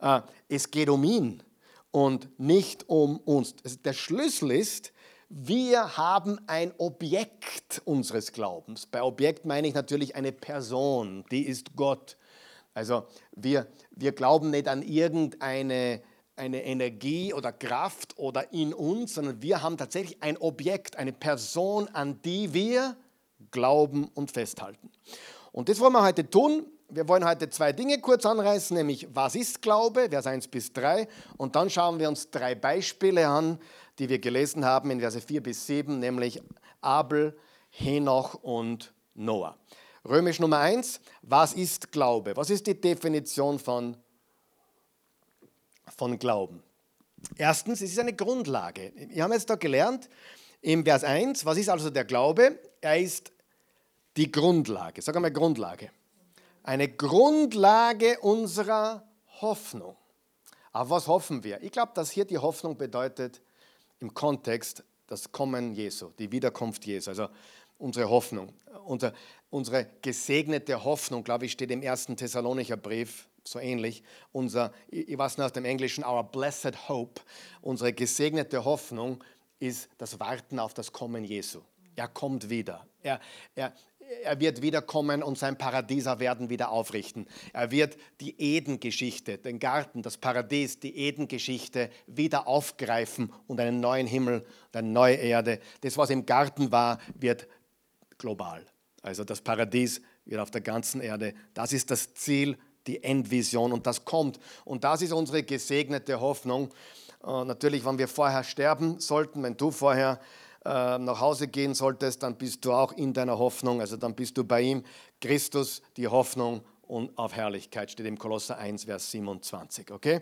Äh, es geht um ihn und nicht um uns. Der Schlüssel ist, wir haben ein Objekt unseres Glaubens. Bei Objekt meine ich natürlich eine Person, die ist Gott. Also wir, wir glauben nicht an irgendeine eine Energie oder Kraft oder in uns, sondern wir haben tatsächlich ein Objekt, eine Person, an die wir glauben und festhalten. Und das wollen wir heute tun. Wir wollen heute zwei Dinge kurz anreißen, nämlich was ist Glaube, Vers 1 bis 3. Und dann schauen wir uns drei Beispiele an, die wir gelesen haben in Verse 4 bis 7, nämlich Abel, Henoch und Noah. Römisch Nummer 1, was ist Glaube? Was ist die Definition von von Glauben. Erstens, es ist eine Grundlage. Wir haben jetzt da gelernt, im Vers 1, was ist also der Glaube? Er ist die Grundlage. Sag einmal Grundlage. Eine Grundlage unserer Hoffnung. Auf was hoffen wir? Ich glaube, dass hier die Hoffnung bedeutet im Kontext das Kommen Jesu, die Wiederkunft Jesu. Also unsere Hoffnung, unsere, unsere gesegnete Hoffnung, glaube ich, steht im ersten Thessalonicher Brief so ähnlich. Unser, ich weiß nicht aus dem Englischen, our blessed hope, unsere gesegnete Hoffnung ist das Warten auf das Kommen Jesu. Er kommt wieder. Er, er, er wird wiederkommen und sein Paradieser werden wieder aufrichten. Er wird die Eden-Geschichte, den Garten, das Paradies, die Eden-Geschichte wieder aufgreifen und einen neuen Himmel eine neue Erde. Das, was im Garten war, wird global. Also das Paradies wird auf der ganzen Erde. Das ist das Ziel die Endvision und das kommt. Und das ist unsere gesegnete Hoffnung. Äh, natürlich, wenn wir vorher sterben sollten, wenn du vorher äh, nach Hause gehen solltest, dann bist du auch in deiner Hoffnung, also dann bist du bei ihm. Christus, die Hoffnung und auf Herrlichkeit, steht im Kolosser 1, Vers 27. Okay?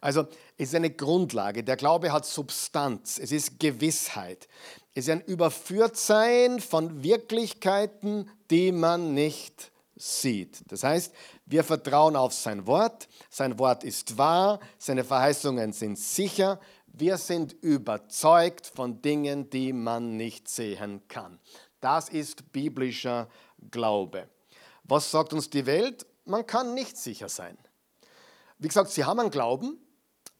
Also es ist eine Grundlage. Der Glaube hat Substanz, es ist Gewissheit. Es ist ein Überführtsein von Wirklichkeiten, die man nicht sieht. Das heißt, wir vertrauen auf sein Wort, sein Wort ist wahr, seine Verheißungen sind sicher, wir sind überzeugt von Dingen, die man nicht sehen kann. Das ist biblischer Glaube. Was sagt uns die Welt? Man kann nicht sicher sein. Wie gesagt, sie haben einen Glauben,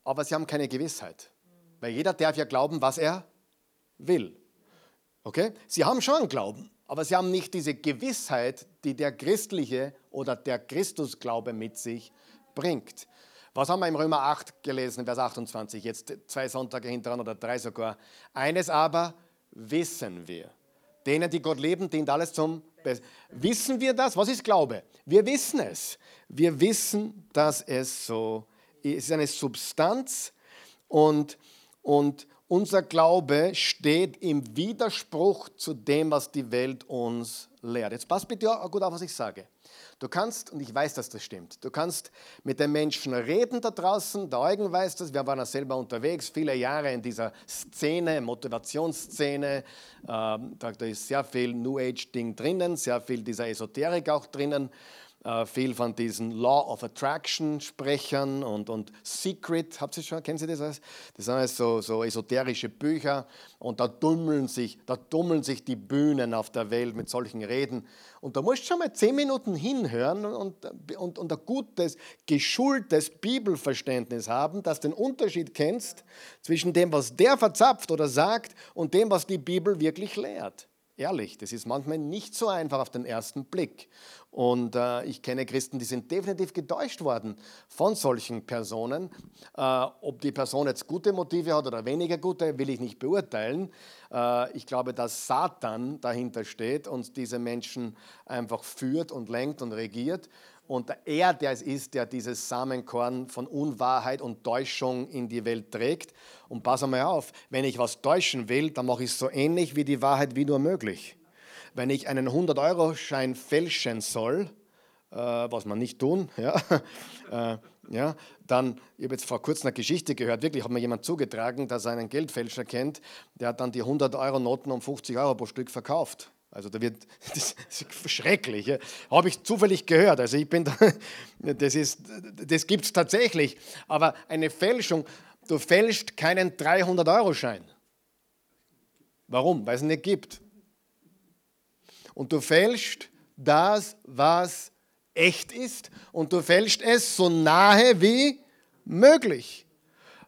aber sie haben keine Gewissheit. Weil jeder darf ja glauben, was er will. Okay? Sie haben schon einen Glauben, aber sie haben nicht diese Gewissheit, die der christliche oder der Christusglaube mit sich bringt. Was haben wir im Römer 8 gelesen, Vers 28, jetzt zwei Sonntage hintereinander oder drei sogar. Eines aber wissen wir. Denen, die Gott leben, dient alles zum Besten. Wissen wir das? Was ist Glaube? Wir wissen es. Wir wissen, dass es so ist. Es ist eine Substanz und, und, unser Glaube steht im Widerspruch zu dem, was die Welt uns lehrt. Jetzt passt bitte gut auf, was ich sage. Du kannst, und ich weiß, dass das stimmt, du kannst mit den Menschen reden da draußen, der Eugen weiß das, wir waren ja selber unterwegs, viele Jahre in dieser Szene, Motivationsszene, ähm, da, da ist sehr viel New Age-Ding drinnen, sehr viel dieser Esoterik auch drinnen äh, viel von diesen Law of Attraction Sprechern und, und Secret, habt ihr schon, kennen Sie das? Das sind alles so, so esoterische Bücher und da tummeln, sich, da tummeln sich die Bühnen auf der Welt mit solchen Reden. Und da musst du schon mal zehn Minuten hinhören und, und, und ein gutes, geschultes Bibelverständnis haben, dass du den Unterschied kennst zwischen dem, was der verzapft oder sagt und dem, was die Bibel wirklich lehrt. Ehrlich, das ist manchmal nicht so einfach auf den ersten Blick. Und äh, ich kenne Christen, die sind definitiv getäuscht worden von solchen Personen. Äh, ob die Person jetzt gute Motive hat oder weniger gute, will ich nicht beurteilen. Äh, ich glaube, dass Satan dahinter steht und diese Menschen einfach führt und lenkt und regiert. Und er, der es ist, der dieses Samenkorn von Unwahrheit und Täuschung in die Welt trägt. Und pass einmal auf, wenn ich was täuschen will, dann mache ich es so ähnlich wie die Wahrheit wie nur möglich wenn ich einen 100-Euro-Schein fälschen soll, äh, was man nicht tun, <laughs> ja, äh, ja, dann, ich habe jetzt vor kurzem eine Geschichte gehört, wirklich hat mir jemand zugetragen, dass er einen Geldfälscher kennt, der hat dann die 100-Euro-Noten um 50 Euro pro Stück verkauft. Also da wird, <laughs> das ist schrecklich, ja. habe ich zufällig gehört. Also ich bin da, <laughs> das, das gibt es tatsächlich. Aber eine Fälschung, du fälschst keinen 300-Euro-Schein. Warum? Weil es ihn nicht gibt und du fälschst das, was echt ist und du fälschst es so nahe wie möglich.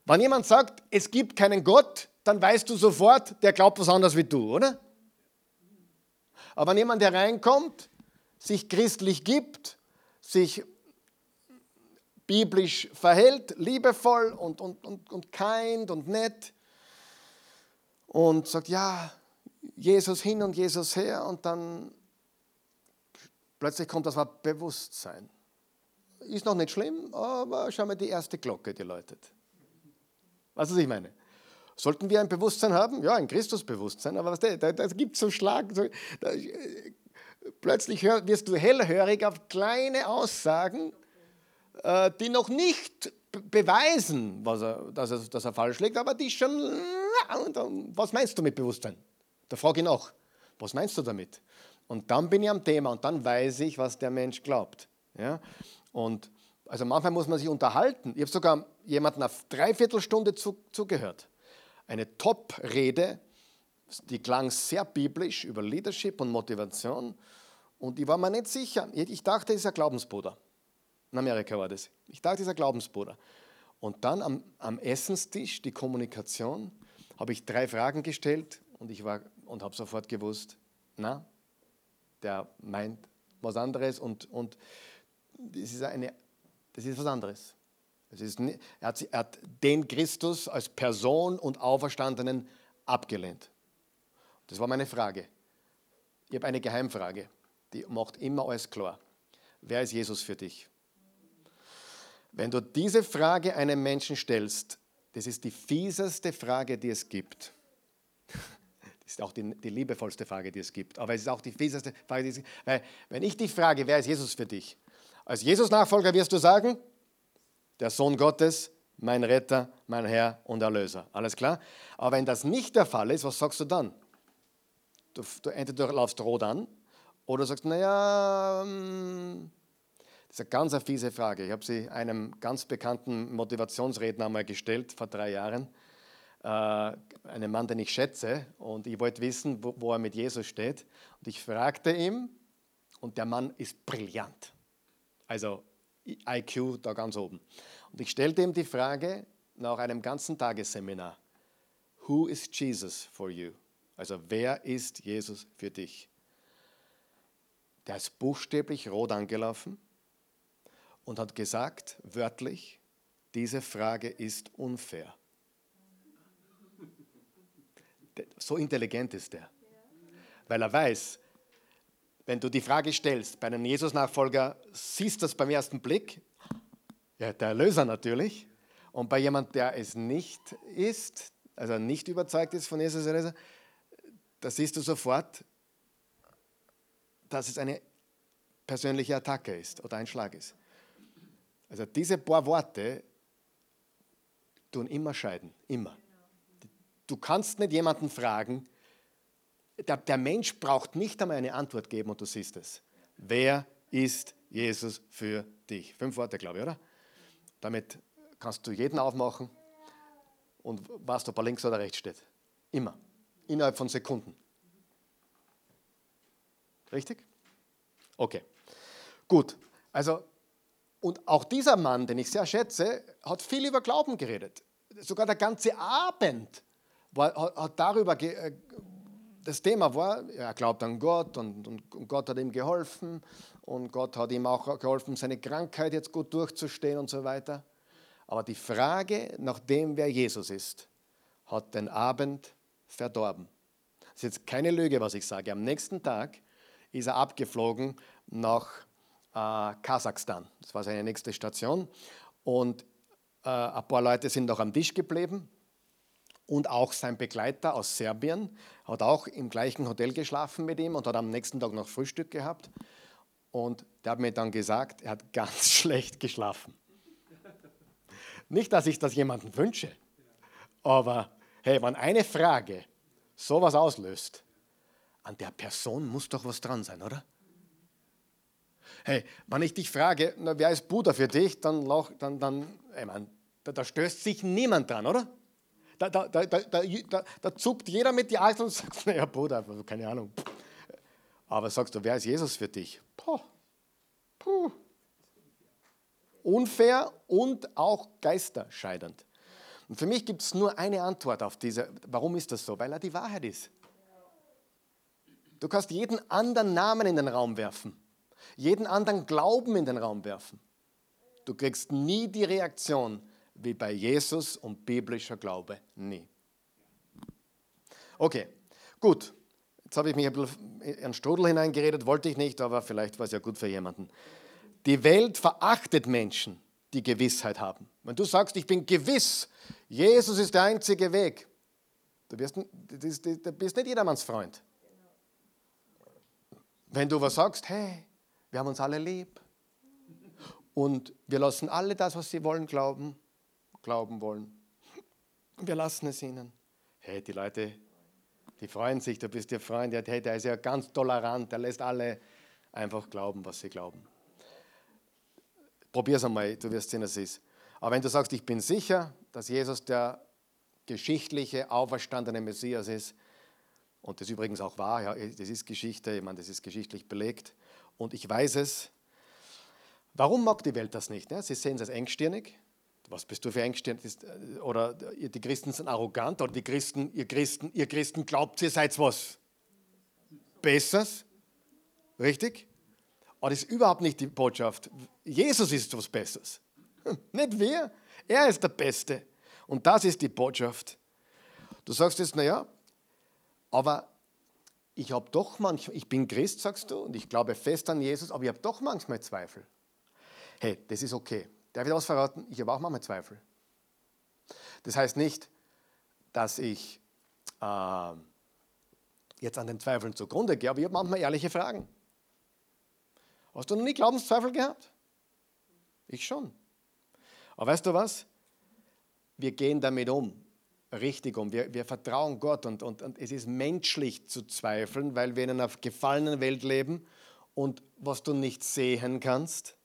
Wenn jemand sagt, es gibt keinen Gott, dann weißt du sofort, der glaubt was anderes wie du, oder? Aber wenn jemand hereinkommt, sich christlich gibt, sich biblisch verhält, liebevoll und, und, und, und kind und nett. Und sagt, ja, Jesus hin und Jesus her. Und dann plötzlich kommt das Wort Bewusstsein. Ist noch nicht schlimm, aber schau mal, die erste Glocke, die läutet. Weißt du, was ich meine? Sollten wir ein Bewusstsein haben? Ja, ein Christusbewusstsein, aber was da, da, gibt so Schlag. So, da, plötzlich hör, wirst du hellhörig auf kleine Aussagen, äh, die noch nicht beweisen, er, dass, er, dass er falsch liegt, aber die schon. Was meinst du mit Bewusstsein? Da frage ich nach, was meinst du damit? Und dann bin ich am Thema und dann weiß ich, was der Mensch glaubt. Ja? Und also manchmal muss man sich unterhalten. Ich habe sogar jemanden eine Dreiviertelstunde zu, zugehört. Eine Top-Rede, die klang sehr biblisch über Leadership und Motivation. Und ich war mir nicht sicher. Ich dachte, es ist ein Glaubensbruder. In Amerika war das. Ich dachte, es ist ein Glaubensbruder. Und dann am, am Essenstisch, die Kommunikation, habe ich drei Fragen gestellt und ich war und habe sofort gewusst, na, der meint was anderes und, und das, ist eine, das ist was anderes. Ist, er, hat, er hat den Christus als Person und Auferstandenen abgelehnt. Das war meine Frage. Ich habe eine Geheimfrage, die macht immer alles klar. Wer ist Jesus für dich? Wenn du diese Frage einem Menschen stellst, das ist die fieseste Frage, die es gibt. <laughs> Das ist auch die, die liebevollste Frage, die es gibt. Aber es ist auch die fieseste Frage, die es gibt. Weil, wenn ich dich frage, wer ist Jesus für dich? Als Jesus-Nachfolger wirst du sagen, der Sohn Gottes, mein Retter, mein Herr und Erlöser. Alles klar? Aber wenn das nicht der Fall ist, was sagst du dann? Du, du entweder laufst rot an oder sagst, naja, ähm, das ist eine ganz fiese Frage. Ich habe sie einem ganz bekannten Motivationsredner einmal gestellt vor drei Jahren. Äh, einem Mann, den ich schätze, und ich wollte wissen, wo, wo er mit Jesus steht. Und ich fragte ihn, und der Mann ist brillant. Also IQ da ganz oben. Und ich stellte ihm die Frage nach einem ganzen Tagesseminar: Who is Jesus for you? Also, wer ist Jesus für dich? Der ist buchstäblich rot angelaufen und hat gesagt, wörtlich, diese Frage ist unfair. So intelligent ist er. Weil er weiß, wenn du die Frage stellst, bei einem Jesus-Nachfolger siehst du das beim ersten Blick, ja, der Erlöser natürlich, und bei jemand, der es nicht ist, also nicht überzeugt ist von Jesus Erlöser, da siehst du sofort, dass es eine persönliche Attacke ist oder ein Schlag ist. Also diese paar Worte tun immer scheiden, immer. Du kannst nicht jemanden fragen, der, der Mensch braucht nicht einmal eine Antwort geben und du siehst es. Wer ist Jesus für dich? Fünf Worte, glaube ich, oder? Damit kannst du jeden aufmachen und weißt, ob er links oder rechts steht. Immer. Innerhalb von Sekunden. Richtig? Okay. Gut. Also, und auch dieser Mann, den ich sehr schätze, hat viel über Glauben geredet. Sogar der ganze Abend war, hat darüber ge, das Thema war, er glaubt an Gott und, und, Gott hat ihm geholfen und Gott hat ihm auch geholfen, seine Krankheit jetzt gut durchzustehen und so weiter. Aber die Frage nach dem, wer Jesus ist, hat den Abend verdorben. Das ist jetzt keine Lüge, was ich sage. Am nächsten Tag ist er abgeflogen nach äh, Kasachstan. Das war seine nächste Station. Und äh, ein paar Leute sind noch am Tisch geblieben und auch sein Begleiter aus Serbien hat auch im gleichen Hotel geschlafen mit ihm und hat am nächsten Tag noch Frühstück gehabt. Und der hat mir dann gesagt, er hat <laughs> ganz schlecht geschlafen. Nicht, dass ich das jemandem wünsche, aber hey, wenn eine Frage sowas auslöst, an der Person muss doch was dran sein, oder? Hey, wenn ich dich frage, na, wer ist Buddha für dich, dann, dann, dann ey, man, da, da stößt sich niemand dran, oder? Da, da, da, da, da zuckt jeder mit die Achseln und sagt, <laughs> naja, Bruder, keine Ahnung. Aber sagst du, wer ist Jesus für dich? Puh. Puh. Unfair und auch geisterscheidend. Und für mich gibt es nur eine Antwort auf diese. Warum ist das so? Weil er die Wahrheit ist. Du kannst jeden anderen Namen in den Raum werfen, jeden anderen Glauben in den Raum werfen. Du kriegst nie die Reaktion wie bei Jesus und biblischer Glaube. Nie. Okay, gut. Jetzt habe ich mich ein bisschen in einen Strudel hineingeredet, wollte ich nicht, aber vielleicht war es ja gut für jemanden. Die Welt verachtet Menschen, die Gewissheit haben. Wenn du sagst, ich bin gewiss, Jesus ist der einzige Weg, du bist, du bist nicht jedermanns Freund. Wenn du was sagst, hey, wir haben uns alle lieb und wir lassen alle das, was sie wollen, glauben, glauben wollen. Wir lassen es ihnen. Hey, die Leute die freuen sich, du bist ihr Freund, der, der ist ja ganz tolerant, der lässt alle einfach glauben, was sie glauben. Probier es einmal, du wirst sehen, es ist. Aber wenn du sagst, ich bin sicher, dass Jesus der geschichtliche, auferstandene Messias ist, und das übrigens auch wahr, ja, das ist Geschichte, ich meine, das ist geschichtlich belegt, und ich weiß es, warum mag die Welt das nicht? Ne? Sie sehen es als engstirnig, was bist du für? Äh, oder die Christen sind arrogant oder die Christen, ihr Christen, ihr Christen glaubt, ihr seid was Besseres. Richtig? Aber das ist überhaupt nicht die Botschaft. Jesus ist was Besseres. <laughs> Nicht wir. Er ist der Beste. Und das ist die Botschaft. Du sagst jetzt, naja, aber ich habe doch manchmal, ich bin Christ, sagst du, und ich glaube fest an Jesus, aber ich habe doch manchmal Zweifel. Hey, das ist okay. Darf ich was verraten? Ich habe auch manchmal Zweifel. Das heißt nicht, dass ich äh, jetzt an den Zweifeln zugrunde gehe, aber ich habe manchmal ehrliche Fragen. Hast du noch nie Glaubenszweifel gehabt? Ich schon. Aber weißt du was? Wir gehen damit um, richtig um. Wir, wir vertrauen Gott und, und, und es ist menschlich zu zweifeln, weil wir in einer gefallenen Welt leben und was du nicht sehen kannst.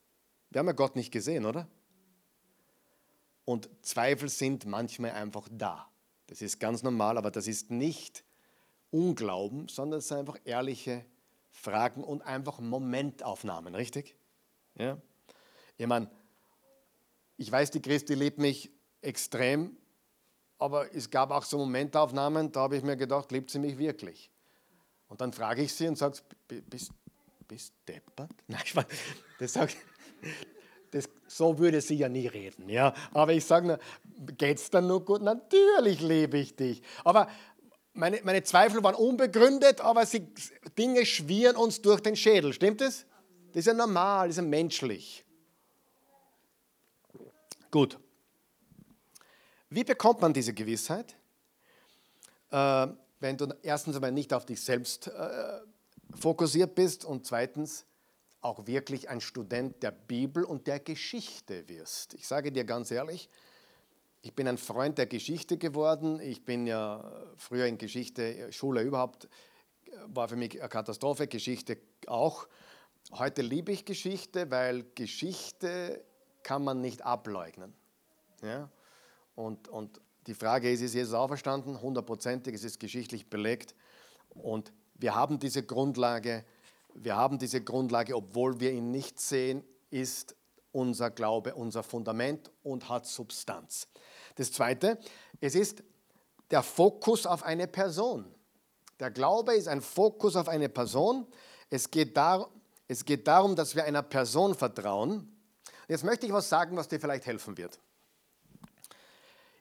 Wir haben ja Gott nicht gesehen, oder? Und Zweifel sind manchmal einfach da. Das ist ganz normal, aber das ist nicht Unglauben, sondern es sind einfach ehrliche Fragen und einfach Momentaufnahmen, richtig? Ja? Ich meine, ich weiß, die Christi liebt mich extrem, aber es gab auch so Momentaufnahmen, da habe ich mir gedacht, liebt sie mich wirklich? Und dann frage ich sie und sage, bist, bist deppert? <laughs> Nein, ich meine, das sagt, das, so würde sie ja nie reden. Ja? Aber ich sage geht es dann nur gut? Natürlich liebe ich dich. Aber meine, meine Zweifel waren unbegründet, aber sie, Dinge schwirren uns durch den Schädel. Stimmt es? Das? das ist ja normal, das ist ja menschlich. Gut. Wie bekommt man diese Gewissheit? Äh, wenn du erstens einmal nicht auf dich selbst äh, fokussiert bist und zweitens, auch wirklich ein Student der Bibel und der Geschichte wirst. Ich sage dir ganz ehrlich, ich bin ein Freund der Geschichte geworden. Ich bin ja früher in Geschichte, Schule überhaupt, war für mich eine Katastrophe, Geschichte auch. Heute liebe ich Geschichte, weil Geschichte kann man nicht ableugnen. Ja? Und, und die Frage ist, ist Jesus auferstanden? Hundertprozentig, es ist geschichtlich belegt. Und wir haben diese Grundlage, wir haben diese Grundlage, obwohl wir ihn nicht sehen, ist unser Glaube unser Fundament und hat Substanz. Das Zweite, es ist der Fokus auf eine Person. Der Glaube ist ein Fokus auf eine Person. Es geht, dar es geht darum, dass wir einer Person vertrauen. Jetzt möchte ich was sagen, was dir vielleicht helfen wird.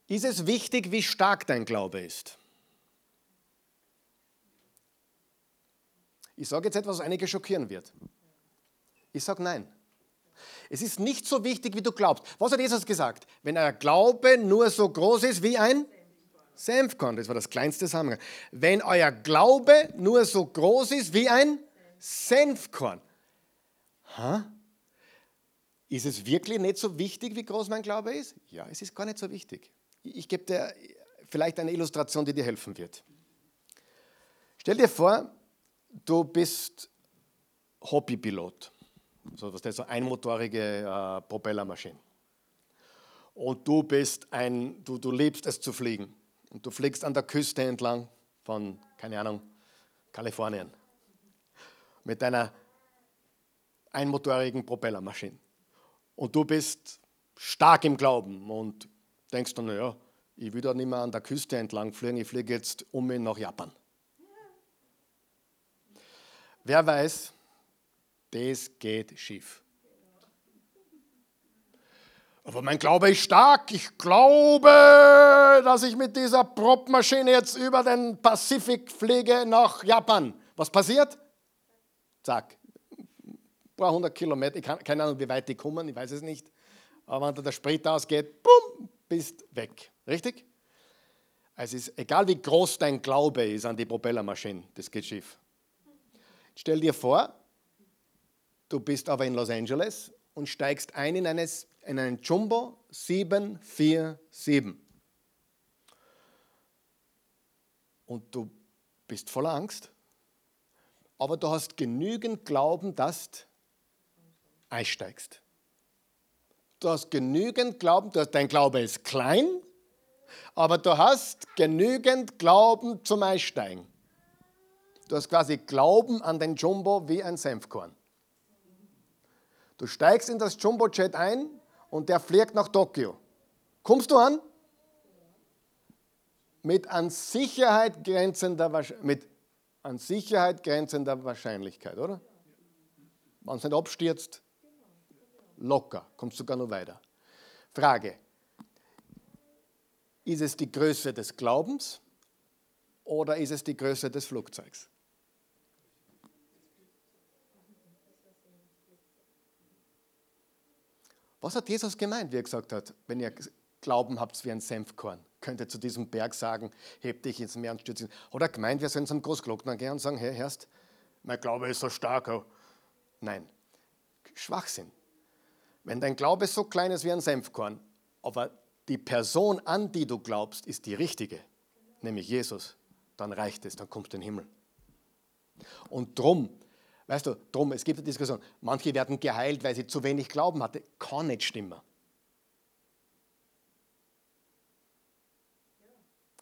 Ist es wichtig, wie stark dein Glaube ist? Ich sage jetzt etwas, was einige schockieren wird. Ich sage nein. Es ist nicht so wichtig, wie du glaubst. Was hat Jesus gesagt? Wenn euer Glaube nur so groß ist wie ein Senfkorn, das war das kleinste Samenkorn. Wenn euer Glaube nur so groß ist wie ein Senfkorn. Ha? Ist es wirklich nicht so wichtig, wie groß mein Glaube ist? Ja, es ist gar nicht so wichtig. Ich gebe dir vielleicht eine Illustration, die dir helfen wird. Stell dir vor, du bist Hobbypilot, so was das so einmotorige äh, Propellermaschine. Und du bist ein, du, du liebst es zu fliegen. Und du fliegst an der Küste entlang von, keine Ahnung, Kalifornien. Mit deiner einmotorigen Propellermaschine. Und du bist stark im Glauben und denkst dann, naja, ich will da nicht mehr an der Küste entlang fliegen, ich fliege jetzt um nach Japan. Wer weiß, das geht schief. Aber mein Glaube ist stark. Ich glaube, dass ich mit dieser Propmaschine jetzt über den Pazifik fliege nach Japan. Was passiert? Zack. Ein paar hundert Kilometer. Ich kann, keine Ahnung, wie weit die kommen, ich weiß es nicht. Aber wenn da der Sprit ausgeht, bumm, bist weg. Richtig? Es ist egal, wie groß dein Glaube ist an die Propellermaschine, das geht schief. Stell dir vor, du bist aber in Los Angeles und steigst ein in, eines, in einen Jumbo 747. Und du bist voller Angst, aber du hast genügend Glauben, dass du einsteigst. Du hast genügend Glauben, dein Glaube ist klein, aber du hast genügend Glauben zum Einsteigen. Du hast quasi Glauben an den Jumbo wie ein Senfkorn. Du steigst in das Jumbo-Jet ein und der fliegt nach Tokio. Kommst du an? Mit an Sicherheit grenzender, mit an Sicherheit grenzender Wahrscheinlichkeit, oder? Wenn es nicht abstürzt, locker, kommst du sogar noch weiter. Frage, ist es die Größe des Glaubens oder ist es die Größe des Flugzeugs? Was hat Jesus gemeint, wie er gesagt hat, wenn ihr Glauben habt wie ein Senfkorn? Könnt ihr zu diesem Berg sagen, heb dich ins Meer und stürze Oder gemeint, wir sollen zum Großglockner gehen und sagen, hey, Herrst, mein Glaube ist so stark. Oh. Nein, Schwachsinn. Wenn dein Glaube so klein ist wie ein Senfkorn, aber die Person, an die du glaubst, ist die richtige, nämlich Jesus, dann reicht es, dann kommst du in den Himmel. Und drum Weißt du, drum, es gibt eine Diskussion. Manche werden geheilt, weil sie zu wenig Glauben hatten. Kann nicht stimmen.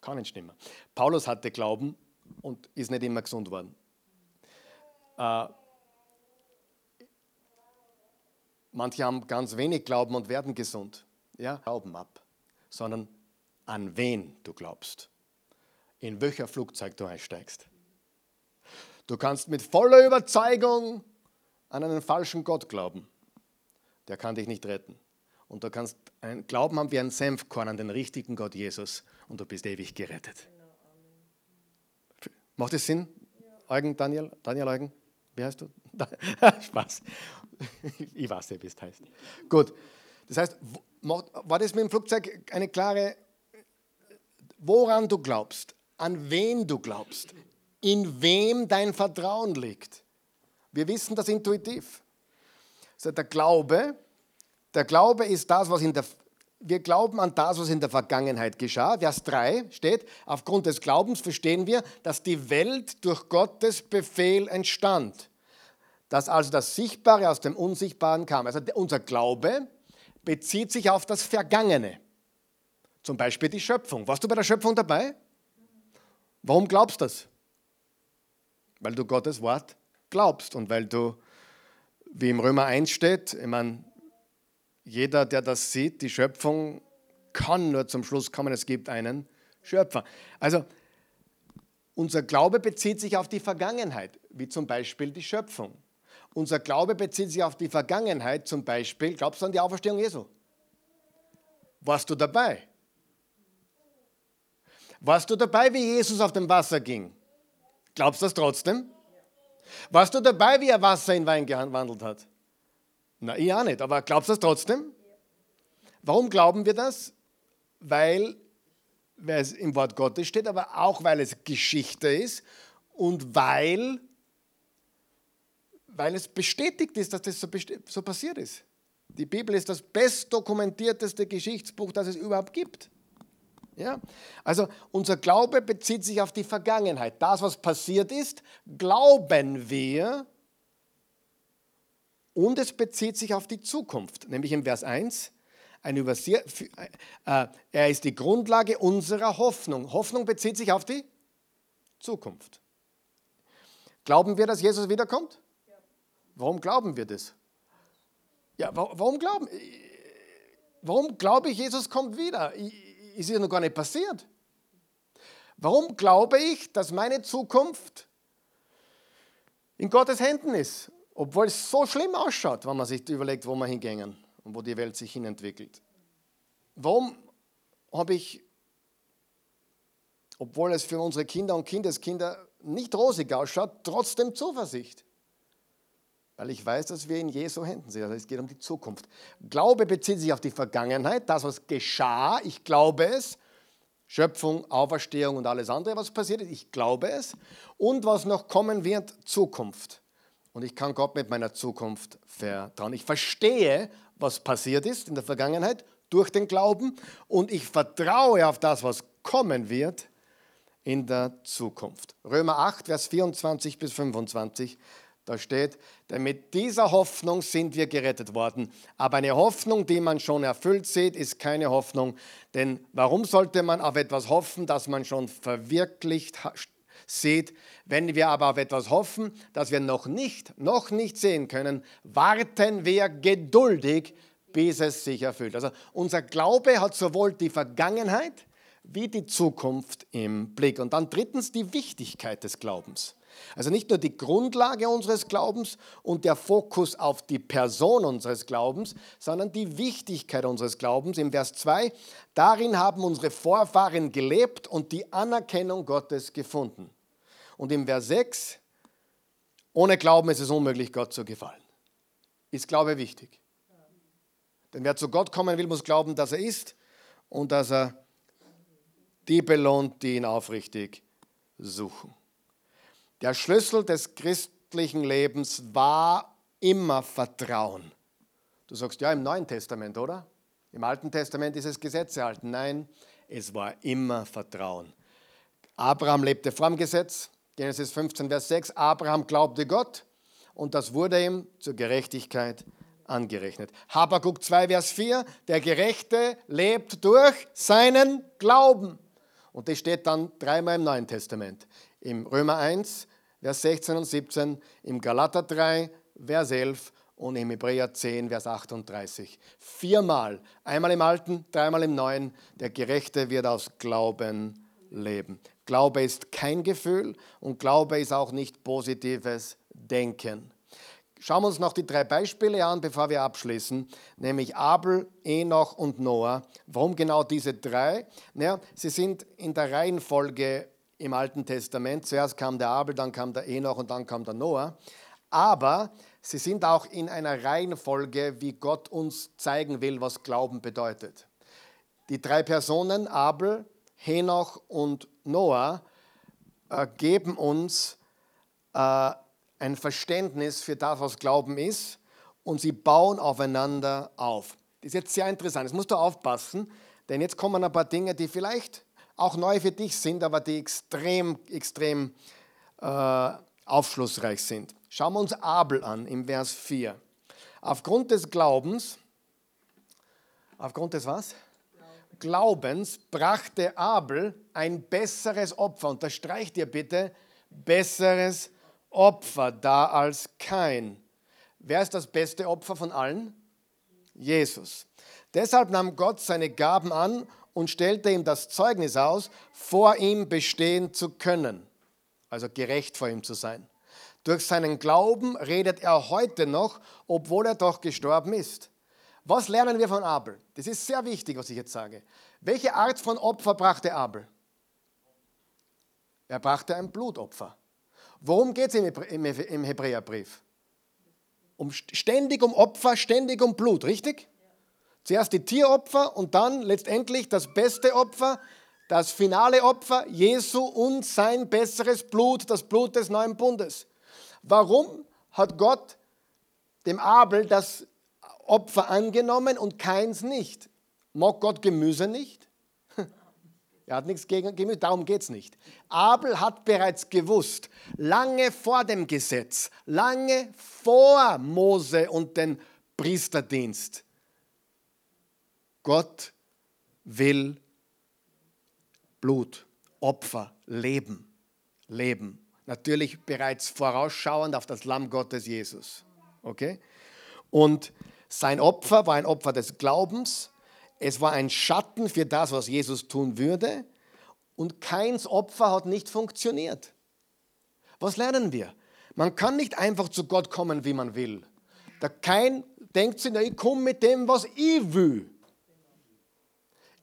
Kann nicht stimmen. Paulus hatte Glauben und ist nicht immer gesund worden. Äh, manche haben ganz wenig Glauben und werden gesund. Ja, Glauben ab. Sondern an wen du glaubst. In welcher Flugzeug du einsteigst. Du kannst mit voller Überzeugung an einen falschen Gott glauben. Der kann dich nicht retten. Und du kannst einen Glauben haben wie ein Senfkorn an den richtigen Gott Jesus und du bist ewig gerettet. Macht das Sinn? Eugen, Daniel? Daniel Eugen? Wie heißt du? <laughs> Spaß. Ich weiß, wer bist heißt. Gut. Das heißt, war das mit dem Flugzeug eine klare, woran du glaubst, an wen du glaubst, in wem dein Vertrauen liegt. Wir wissen das intuitiv. Also der Glaube, der Glaube ist das, was in der wir glauben an das, was in der Vergangenheit geschah. Vers 3 steht, aufgrund des Glaubens verstehen wir, dass die Welt durch Gottes Befehl entstand. Dass also das Sichtbare aus dem Unsichtbaren kam. Also unser Glaube bezieht sich auf das Vergangene. Zum Beispiel die Schöpfung. Warst du bei der Schöpfung dabei? Warum glaubst du das? Weil du Gottes Wort glaubst und weil du, wie im Römer 1 steht, ich meine, jeder, der das sieht, die Schöpfung kann nur zum Schluss kommen, es gibt einen Schöpfer. Also unser Glaube bezieht sich auf die Vergangenheit, wie zum Beispiel die Schöpfung. Unser Glaube bezieht sich auf die Vergangenheit, zum Beispiel, glaubst du an die Auferstehung Jesu? Warst du dabei? Warst du dabei, wie Jesus auf dem Wasser ging? Glaubst du das trotzdem? Warst du dabei, wie er Wasser in Wein gewandelt hat? Na, ich auch nicht, aber glaubst du das trotzdem? Warum glauben wir das? Weil, weil es im Wort Gottes steht, aber auch weil es Geschichte ist und weil, weil es bestätigt ist, dass das so, so passiert ist. Die Bibel ist das bestdokumentierteste Geschichtsbuch, das es überhaupt gibt. Ja? Also unser Glaube bezieht sich auf die Vergangenheit. Das, was passiert ist, glauben wir und es bezieht sich auf die Zukunft, nämlich im Vers 1. Ein Überseher, äh, er ist die Grundlage unserer Hoffnung. Hoffnung bezieht sich auf die Zukunft. Glauben wir, dass Jesus wiederkommt? Warum glauben wir das? Ja, warum glauben? Warum glaube ich, Jesus kommt wieder? Ich, ist ja noch gar nicht passiert. Warum glaube ich, dass meine Zukunft in Gottes Händen ist, obwohl es so schlimm ausschaut, wenn man sich überlegt, wo wir hingehen und wo die Welt sich hinentwickelt? warum habe ich, obwohl es für unsere Kinder und Kindeskinder nicht rosig ausschaut, trotzdem Zuversicht? Weil ich weiß, dass wir in Jesu Händen sind. Also es geht um die Zukunft. Glaube bezieht sich auf die Vergangenheit, das, was geschah. Ich glaube es. Schöpfung, Auferstehung und alles andere, was passiert ist. Ich glaube es. Und was noch kommen wird, Zukunft. Und ich kann Gott mit meiner Zukunft vertrauen. Ich verstehe, was passiert ist in der Vergangenheit durch den Glauben. Und ich vertraue auf das, was kommen wird in der Zukunft. Römer 8, Vers 24 bis 25 da steht, denn mit dieser Hoffnung sind wir gerettet worden. Aber eine Hoffnung, die man schon erfüllt sieht, ist keine Hoffnung. Denn warum sollte man auf etwas hoffen, das man schon verwirklicht sieht? Wenn wir aber auf etwas hoffen, das wir noch nicht, noch nicht sehen können, warten wir geduldig, bis es sich erfüllt. Also unser Glaube hat sowohl die Vergangenheit wie die Zukunft im Blick. Und dann drittens die Wichtigkeit des Glaubens. Also nicht nur die Grundlage unseres Glaubens und der Fokus auf die Person unseres Glaubens, sondern die Wichtigkeit unseres Glaubens. Im Vers 2, darin haben unsere Vorfahren gelebt und die Anerkennung Gottes gefunden. Und im Vers 6, ohne Glauben ist es unmöglich, Gott zu gefallen. Ist Glaube wichtig? Denn wer zu Gott kommen will, muss glauben, dass er ist und dass er die belohnt, die ihn aufrichtig suchen. Der Schlüssel des christlichen Lebens war immer Vertrauen. Du sagst, ja, im Neuen Testament, oder? Im Alten Testament ist es Gesetze halten. Nein, es war immer Vertrauen. Abraham lebte vor dem Gesetz. Genesis 15, Vers 6. Abraham glaubte Gott und das wurde ihm zur Gerechtigkeit angerechnet. Habakuk 2, Vers 4. Der Gerechte lebt durch seinen Glauben. Und das steht dann dreimal im Neuen Testament. Im Römer 1, Vers 16 und 17, im Galater 3, Vers 11 und im Hebräer 10, Vers 38. Viermal, einmal im Alten, dreimal im Neuen, der Gerechte wird aus Glauben leben. Glaube ist kein Gefühl und Glaube ist auch nicht positives Denken. Schauen wir uns noch die drei Beispiele an, bevor wir abschließen, nämlich Abel, Enoch und Noah. Warum genau diese drei? Naja, sie sind in der Reihenfolge im Alten Testament. Zuerst kam der Abel, dann kam der Enoch und dann kam der Noah. Aber sie sind auch in einer Reihenfolge, wie Gott uns zeigen will, was Glauben bedeutet. Die drei Personen, Abel, Henoch und Noah, äh, geben uns äh, ein Verständnis für das, was Glauben ist und sie bauen aufeinander auf. Das ist jetzt sehr interessant. Jetzt musst du aufpassen, denn jetzt kommen ein paar Dinge, die vielleicht auch neu für dich sind, aber die extrem, extrem äh, aufschlussreich sind. Schauen wir uns Abel an im Vers 4. Aufgrund des Glaubens, aufgrund des was? Glaubens brachte Abel ein besseres Opfer. Unterstreicht ihr bitte, besseres Opfer da als kein. Wer ist das beste Opfer von allen? Jesus. Deshalb nahm Gott seine Gaben an und stellte ihm das Zeugnis aus, vor ihm bestehen zu können, also gerecht vor ihm zu sein. Durch seinen Glauben redet er heute noch, obwohl er doch gestorben ist. Was lernen wir von Abel? Das ist sehr wichtig, was ich jetzt sage. Welche Art von Opfer brachte Abel? Er brachte ein Blutopfer. Worum geht es im Hebräerbrief? Um, ständig um Opfer, ständig um Blut, richtig? Zuerst die Tieropfer und dann letztendlich das beste Opfer, das finale Opfer, Jesu und sein besseres Blut, das Blut des neuen Bundes. Warum hat Gott dem Abel das Opfer angenommen und keins nicht? Mag Gott Gemüse nicht? <laughs> Er hat nichts gegen Gemüse, darum geht es nicht. Abel hat bereits gewusst, lange vor dem Gesetz, lange vor Mose und den Priesterdienst, Gott will Blut, Opfer, Leben, Leben. Natürlich bereits vorausschauend auf das Lamm Gottes Jesus. Okay? Und sein Opfer war ein Opfer des Glaubens. Es war ein Schatten für das, was Jesus tun würde. Und keins Opfer hat nicht funktioniert. Was lernen wir? Man kann nicht einfach zu Gott kommen, wie man will. Der kein denkt sich, ich komme mit dem, was ich will.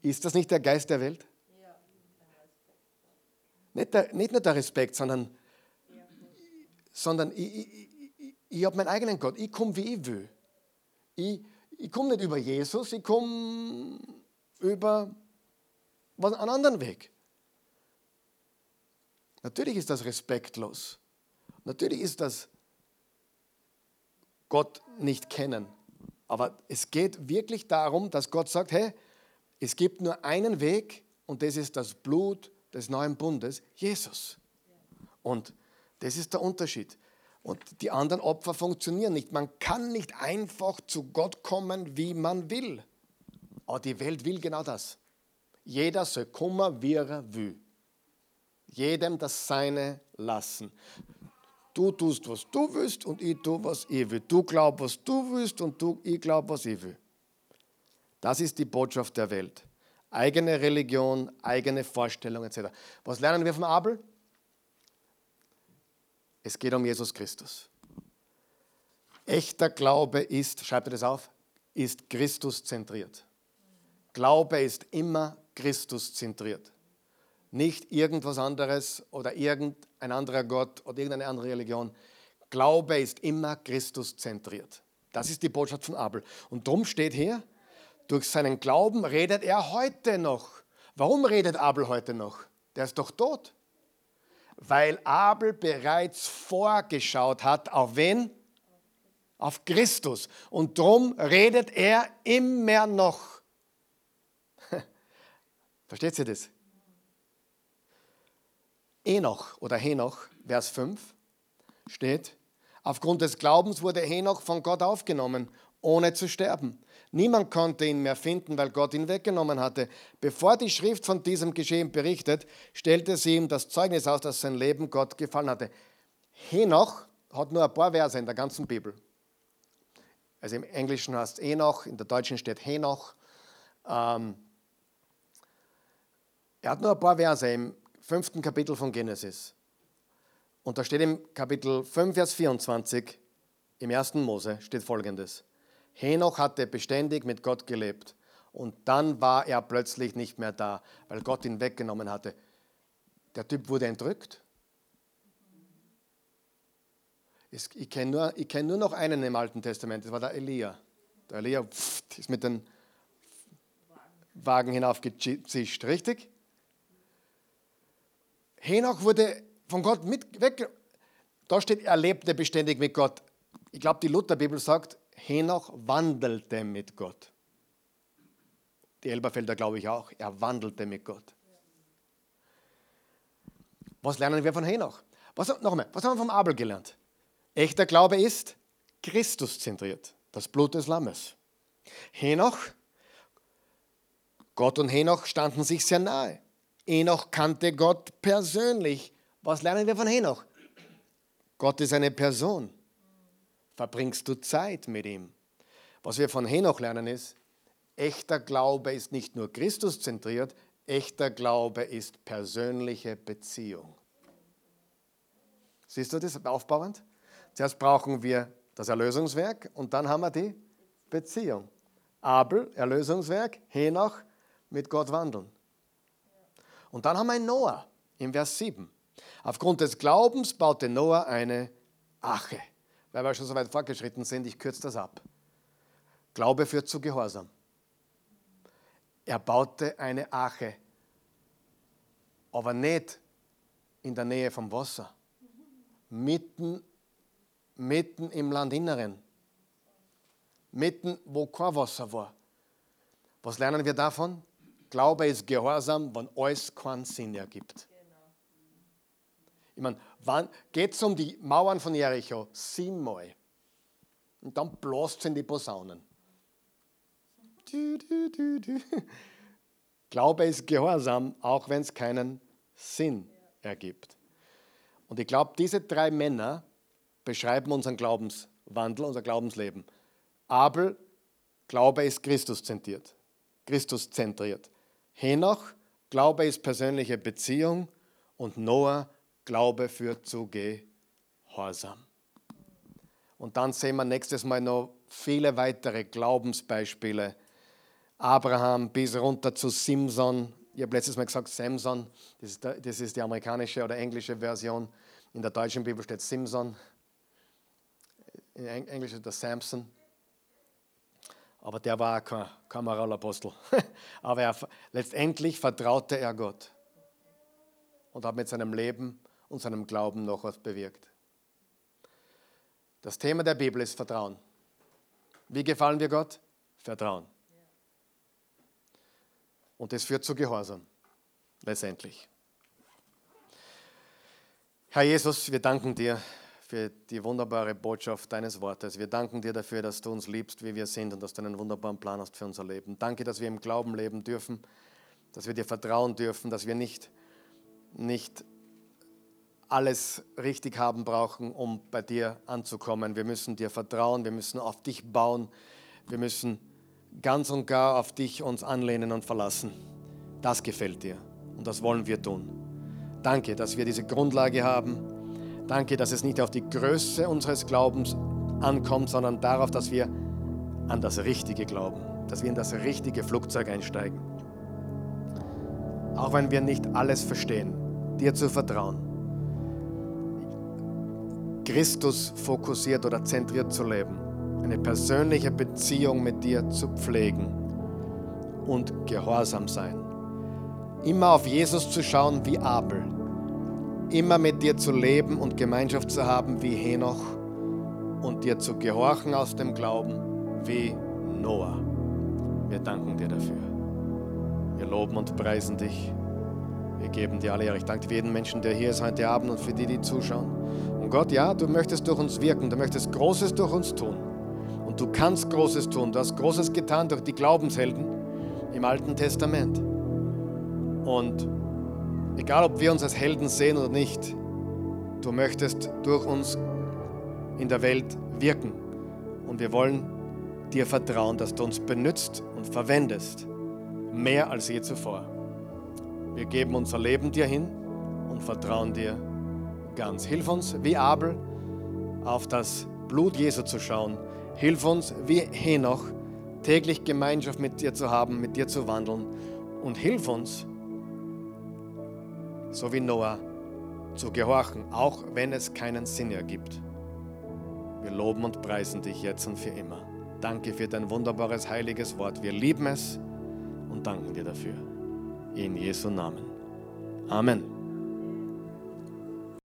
Ist das nicht der Geist der Welt? Nicht, der, nicht nur der Respekt, sondern, sondern ich, ich, ich, ich habe meinen eigenen Gott. Ich komme, wie ich will. Ich, ich komme nicht über Jesus, ich komme über einen anderen Weg. Natürlich ist das respektlos. Natürlich ist das Gott nicht kennen. Aber es geht wirklich darum, dass Gott sagt, hey, es gibt nur einen Weg und das ist das Blut des neuen Bundes, Jesus. Und das ist der Unterschied. Und die anderen Opfer funktionieren nicht. Man kann nicht einfach zu Gott kommen, wie man will. Aber die Welt will genau das. Jeder soll kommen, wie er will. Jedem das Seine lassen. Du tust, was du willst und ich tue, was ich will. Du glaubst, was du willst und du, ich glaube, was ich will. Das ist die Botschaft der Welt. Eigene Religion, eigene Vorstellung etc. Was lernen wir von Abel? Es geht um Jesus Christus. Echter Glaube ist, schreibt ihr das auf, ist Christus zentriert. Glaube ist immer Christus zentriert. Nicht irgendwas anderes oder irgendein anderer Gott oder irgendeine andere Religion. Glaube ist immer Christus zentriert. Das ist die Botschaft von Abel. Und darum steht hier, durch seinen Glauben redet er heute noch. Warum redet Abel heute noch? Der ist doch tot. Weil Abel bereits vorgeschaut hat, auf wen? Auf Christus. Und darum redet er immer noch. <laughs> Versteht ihr das? Enoch oder Henoch, Vers 5, steht, aufgrund des Glaubens wurde Henoch von Gott aufgenommen, ohne zu sterben. Niemand konnte ihn mehr finden, weil Gott ihn weggenommen hatte. Bevor die Schrift von diesem Geschehen berichtet, stellte sie ihm das Zeugnis aus, dass sein Leben Gott gefallen hatte. Henoch hat nur ein paar Verse in der ganzen Bibel. Also im Englischen heißt es Enoch, in der Deutschen steht Henoch. Ähm, er hat nur ein paar Verse im fünften Kapitel von Genesis. Und da steht im Kapitel 5, Vers 24, im ersten Mose, steht folgendes. Henoch hatte beständig mit Gott gelebt und dann war er plötzlich nicht mehr da, weil Gott ihn weggenommen hatte. Der Typ wurde entrückt. Ich kenne nur, kenn nur noch einen im Alten Testament, das war der Elia. Der Elia ist mit dem Wagen hinaufgezischt, richtig? Henoch wurde von Gott mit weg. Da steht, er lebte beständig mit Gott. Ich glaube, die Lutherbibel sagt, Henoch wandelte mit Gott. Die Elberfelder glaube ich auch. Er wandelte mit Gott. Was lernen wir von Henoch? Was, noch einmal, was haben wir vom Abel gelernt? Echter Glaube ist Christus zentriert, das Blut des Lammes. Henoch, Gott und Henoch standen sich sehr nahe. Enoch kannte Gott persönlich. Was lernen wir von Henoch? Gott ist eine Person. Verbringst du Zeit mit ihm? Was wir von Henoch lernen ist, echter Glaube ist nicht nur Christus zentriert, echter Glaube ist persönliche Beziehung. Siehst du das aufbauend? Zuerst brauchen wir das Erlösungswerk und dann haben wir die Beziehung. Abel, Erlösungswerk, Henoch, mit Gott wandeln. Und dann haben wir Noah im Vers 7. Aufgrund des Glaubens baute Noah eine Ache. Weil wir schon so weit fortgeschritten sind, ich kürze das ab. Glaube führt zu Gehorsam. Er baute eine Ache, aber nicht in der Nähe vom Wasser, mitten, mitten im Landinneren, mitten, wo kein Wasser war. Was lernen wir davon? Glaube ist Gehorsam, wenn alles keinen Sinn ergibt. Ich meine, geht es um die Mauern von Jericho? Siebenmal. Und dann bloßt es in die Posaunen. Du, du, du, Glaube ist Gehorsam, auch wenn es keinen Sinn ergibt. Und ich glaube, diese drei Männer beschreiben unseren Glaubenswandel, unser Glaubensleben. Abel, Glaube ist Christus zentriert. Christus zentriert. Henoch, Glaube ist persönliche Beziehung und Noah, Glaube führt zu Gehorsam. Und dann sehen wir nächstes Mal noch viele weitere Glaubensbeispiele Abraham bis runter zu Simson. Ich habe letztes Mal gesagt Samson, das ist, das ist die amerikanische oder englische Version. In der deutschen Bibel steht Simson, in Englisch ist das Samson. Aber der war auch kein, Moralapostel. <laughs> Aber er, letztendlich vertraute er Gott und hat mit seinem Leben und seinem Glauben noch was bewirkt. Das Thema der Bibel ist Vertrauen. Wie gefallen wir Gott? Vertrauen. Und das führt zu Gehorsam, letztendlich. Herr Jesus, wir danken dir für die wunderbare Botschaft deines Wortes. Wir danken dir dafür, dass du uns liebst, wie wir sind und dass du einen wunderbaren Plan hast für unser Leben. Danke, dass wir im Glauben leben dürfen, dass wir dir vertrauen dürfen, dass wir nicht, nicht alles richtig haben brauchen, um bei dir anzukommen. Wir müssen dir vertrauen, wir müssen auf dich bauen, wir müssen ganz und gar auf dich uns anlehnen und verlassen. Das gefällt dir und das wollen wir tun. Danke, dass wir diese Grundlage haben Danke, dass es nicht auf die Größe unseres Glaubens ankommt, sondern darauf, dass wir an das Richtige glauben, dass wir in das richtige Flugzeug einsteigen. Auch wenn wir nicht alles verstehen, dir zu vertrauen. Christus fokussiert oder zentriert zu leben, eine persönliche Beziehung mit dir zu pflegen und gehorsam sein. Immer auf Jesus zu schauen wie Abel, immer mit dir zu leben und Gemeinschaft zu haben wie Henoch und dir zu gehorchen aus dem Glauben wie Noah. Wir danken dir dafür. Wir loben und preisen dich. Wir geben dir alle Ehre. Ich danke für jeden Menschen, der hier ist heute Abend und für die, die zuschauen. Gott, ja, du möchtest durch uns wirken, du möchtest Großes durch uns tun. Und du kannst Großes tun. Du hast Großes getan durch die Glaubenshelden im Alten Testament. Und Egal, ob wir uns als Helden sehen oder nicht, du möchtest durch uns in der Welt wirken. Und wir wollen dir vertrauen, dass du uns benützt und verwendest, mehr als je zuvor. Wir geben unser Leben dir hin und vertrauen dir ganz. Hilf uns, wie Abel, auf das Blut Jesu zu schauen. Hilf uns, wie Henoch, täglich Gemeinschaft mit dir zu haben, mit dir zu wandeln. Und hilf uns, so wie Noah, zu gehorchen, auch wenn es keinen Sinn ergibt. Wir loben und preisen dich jetzt und für immer. Danke für dein wunderbares, heiliges Wort. Wir lieben es und danken dir dafür. In Jesu Namen. Amen.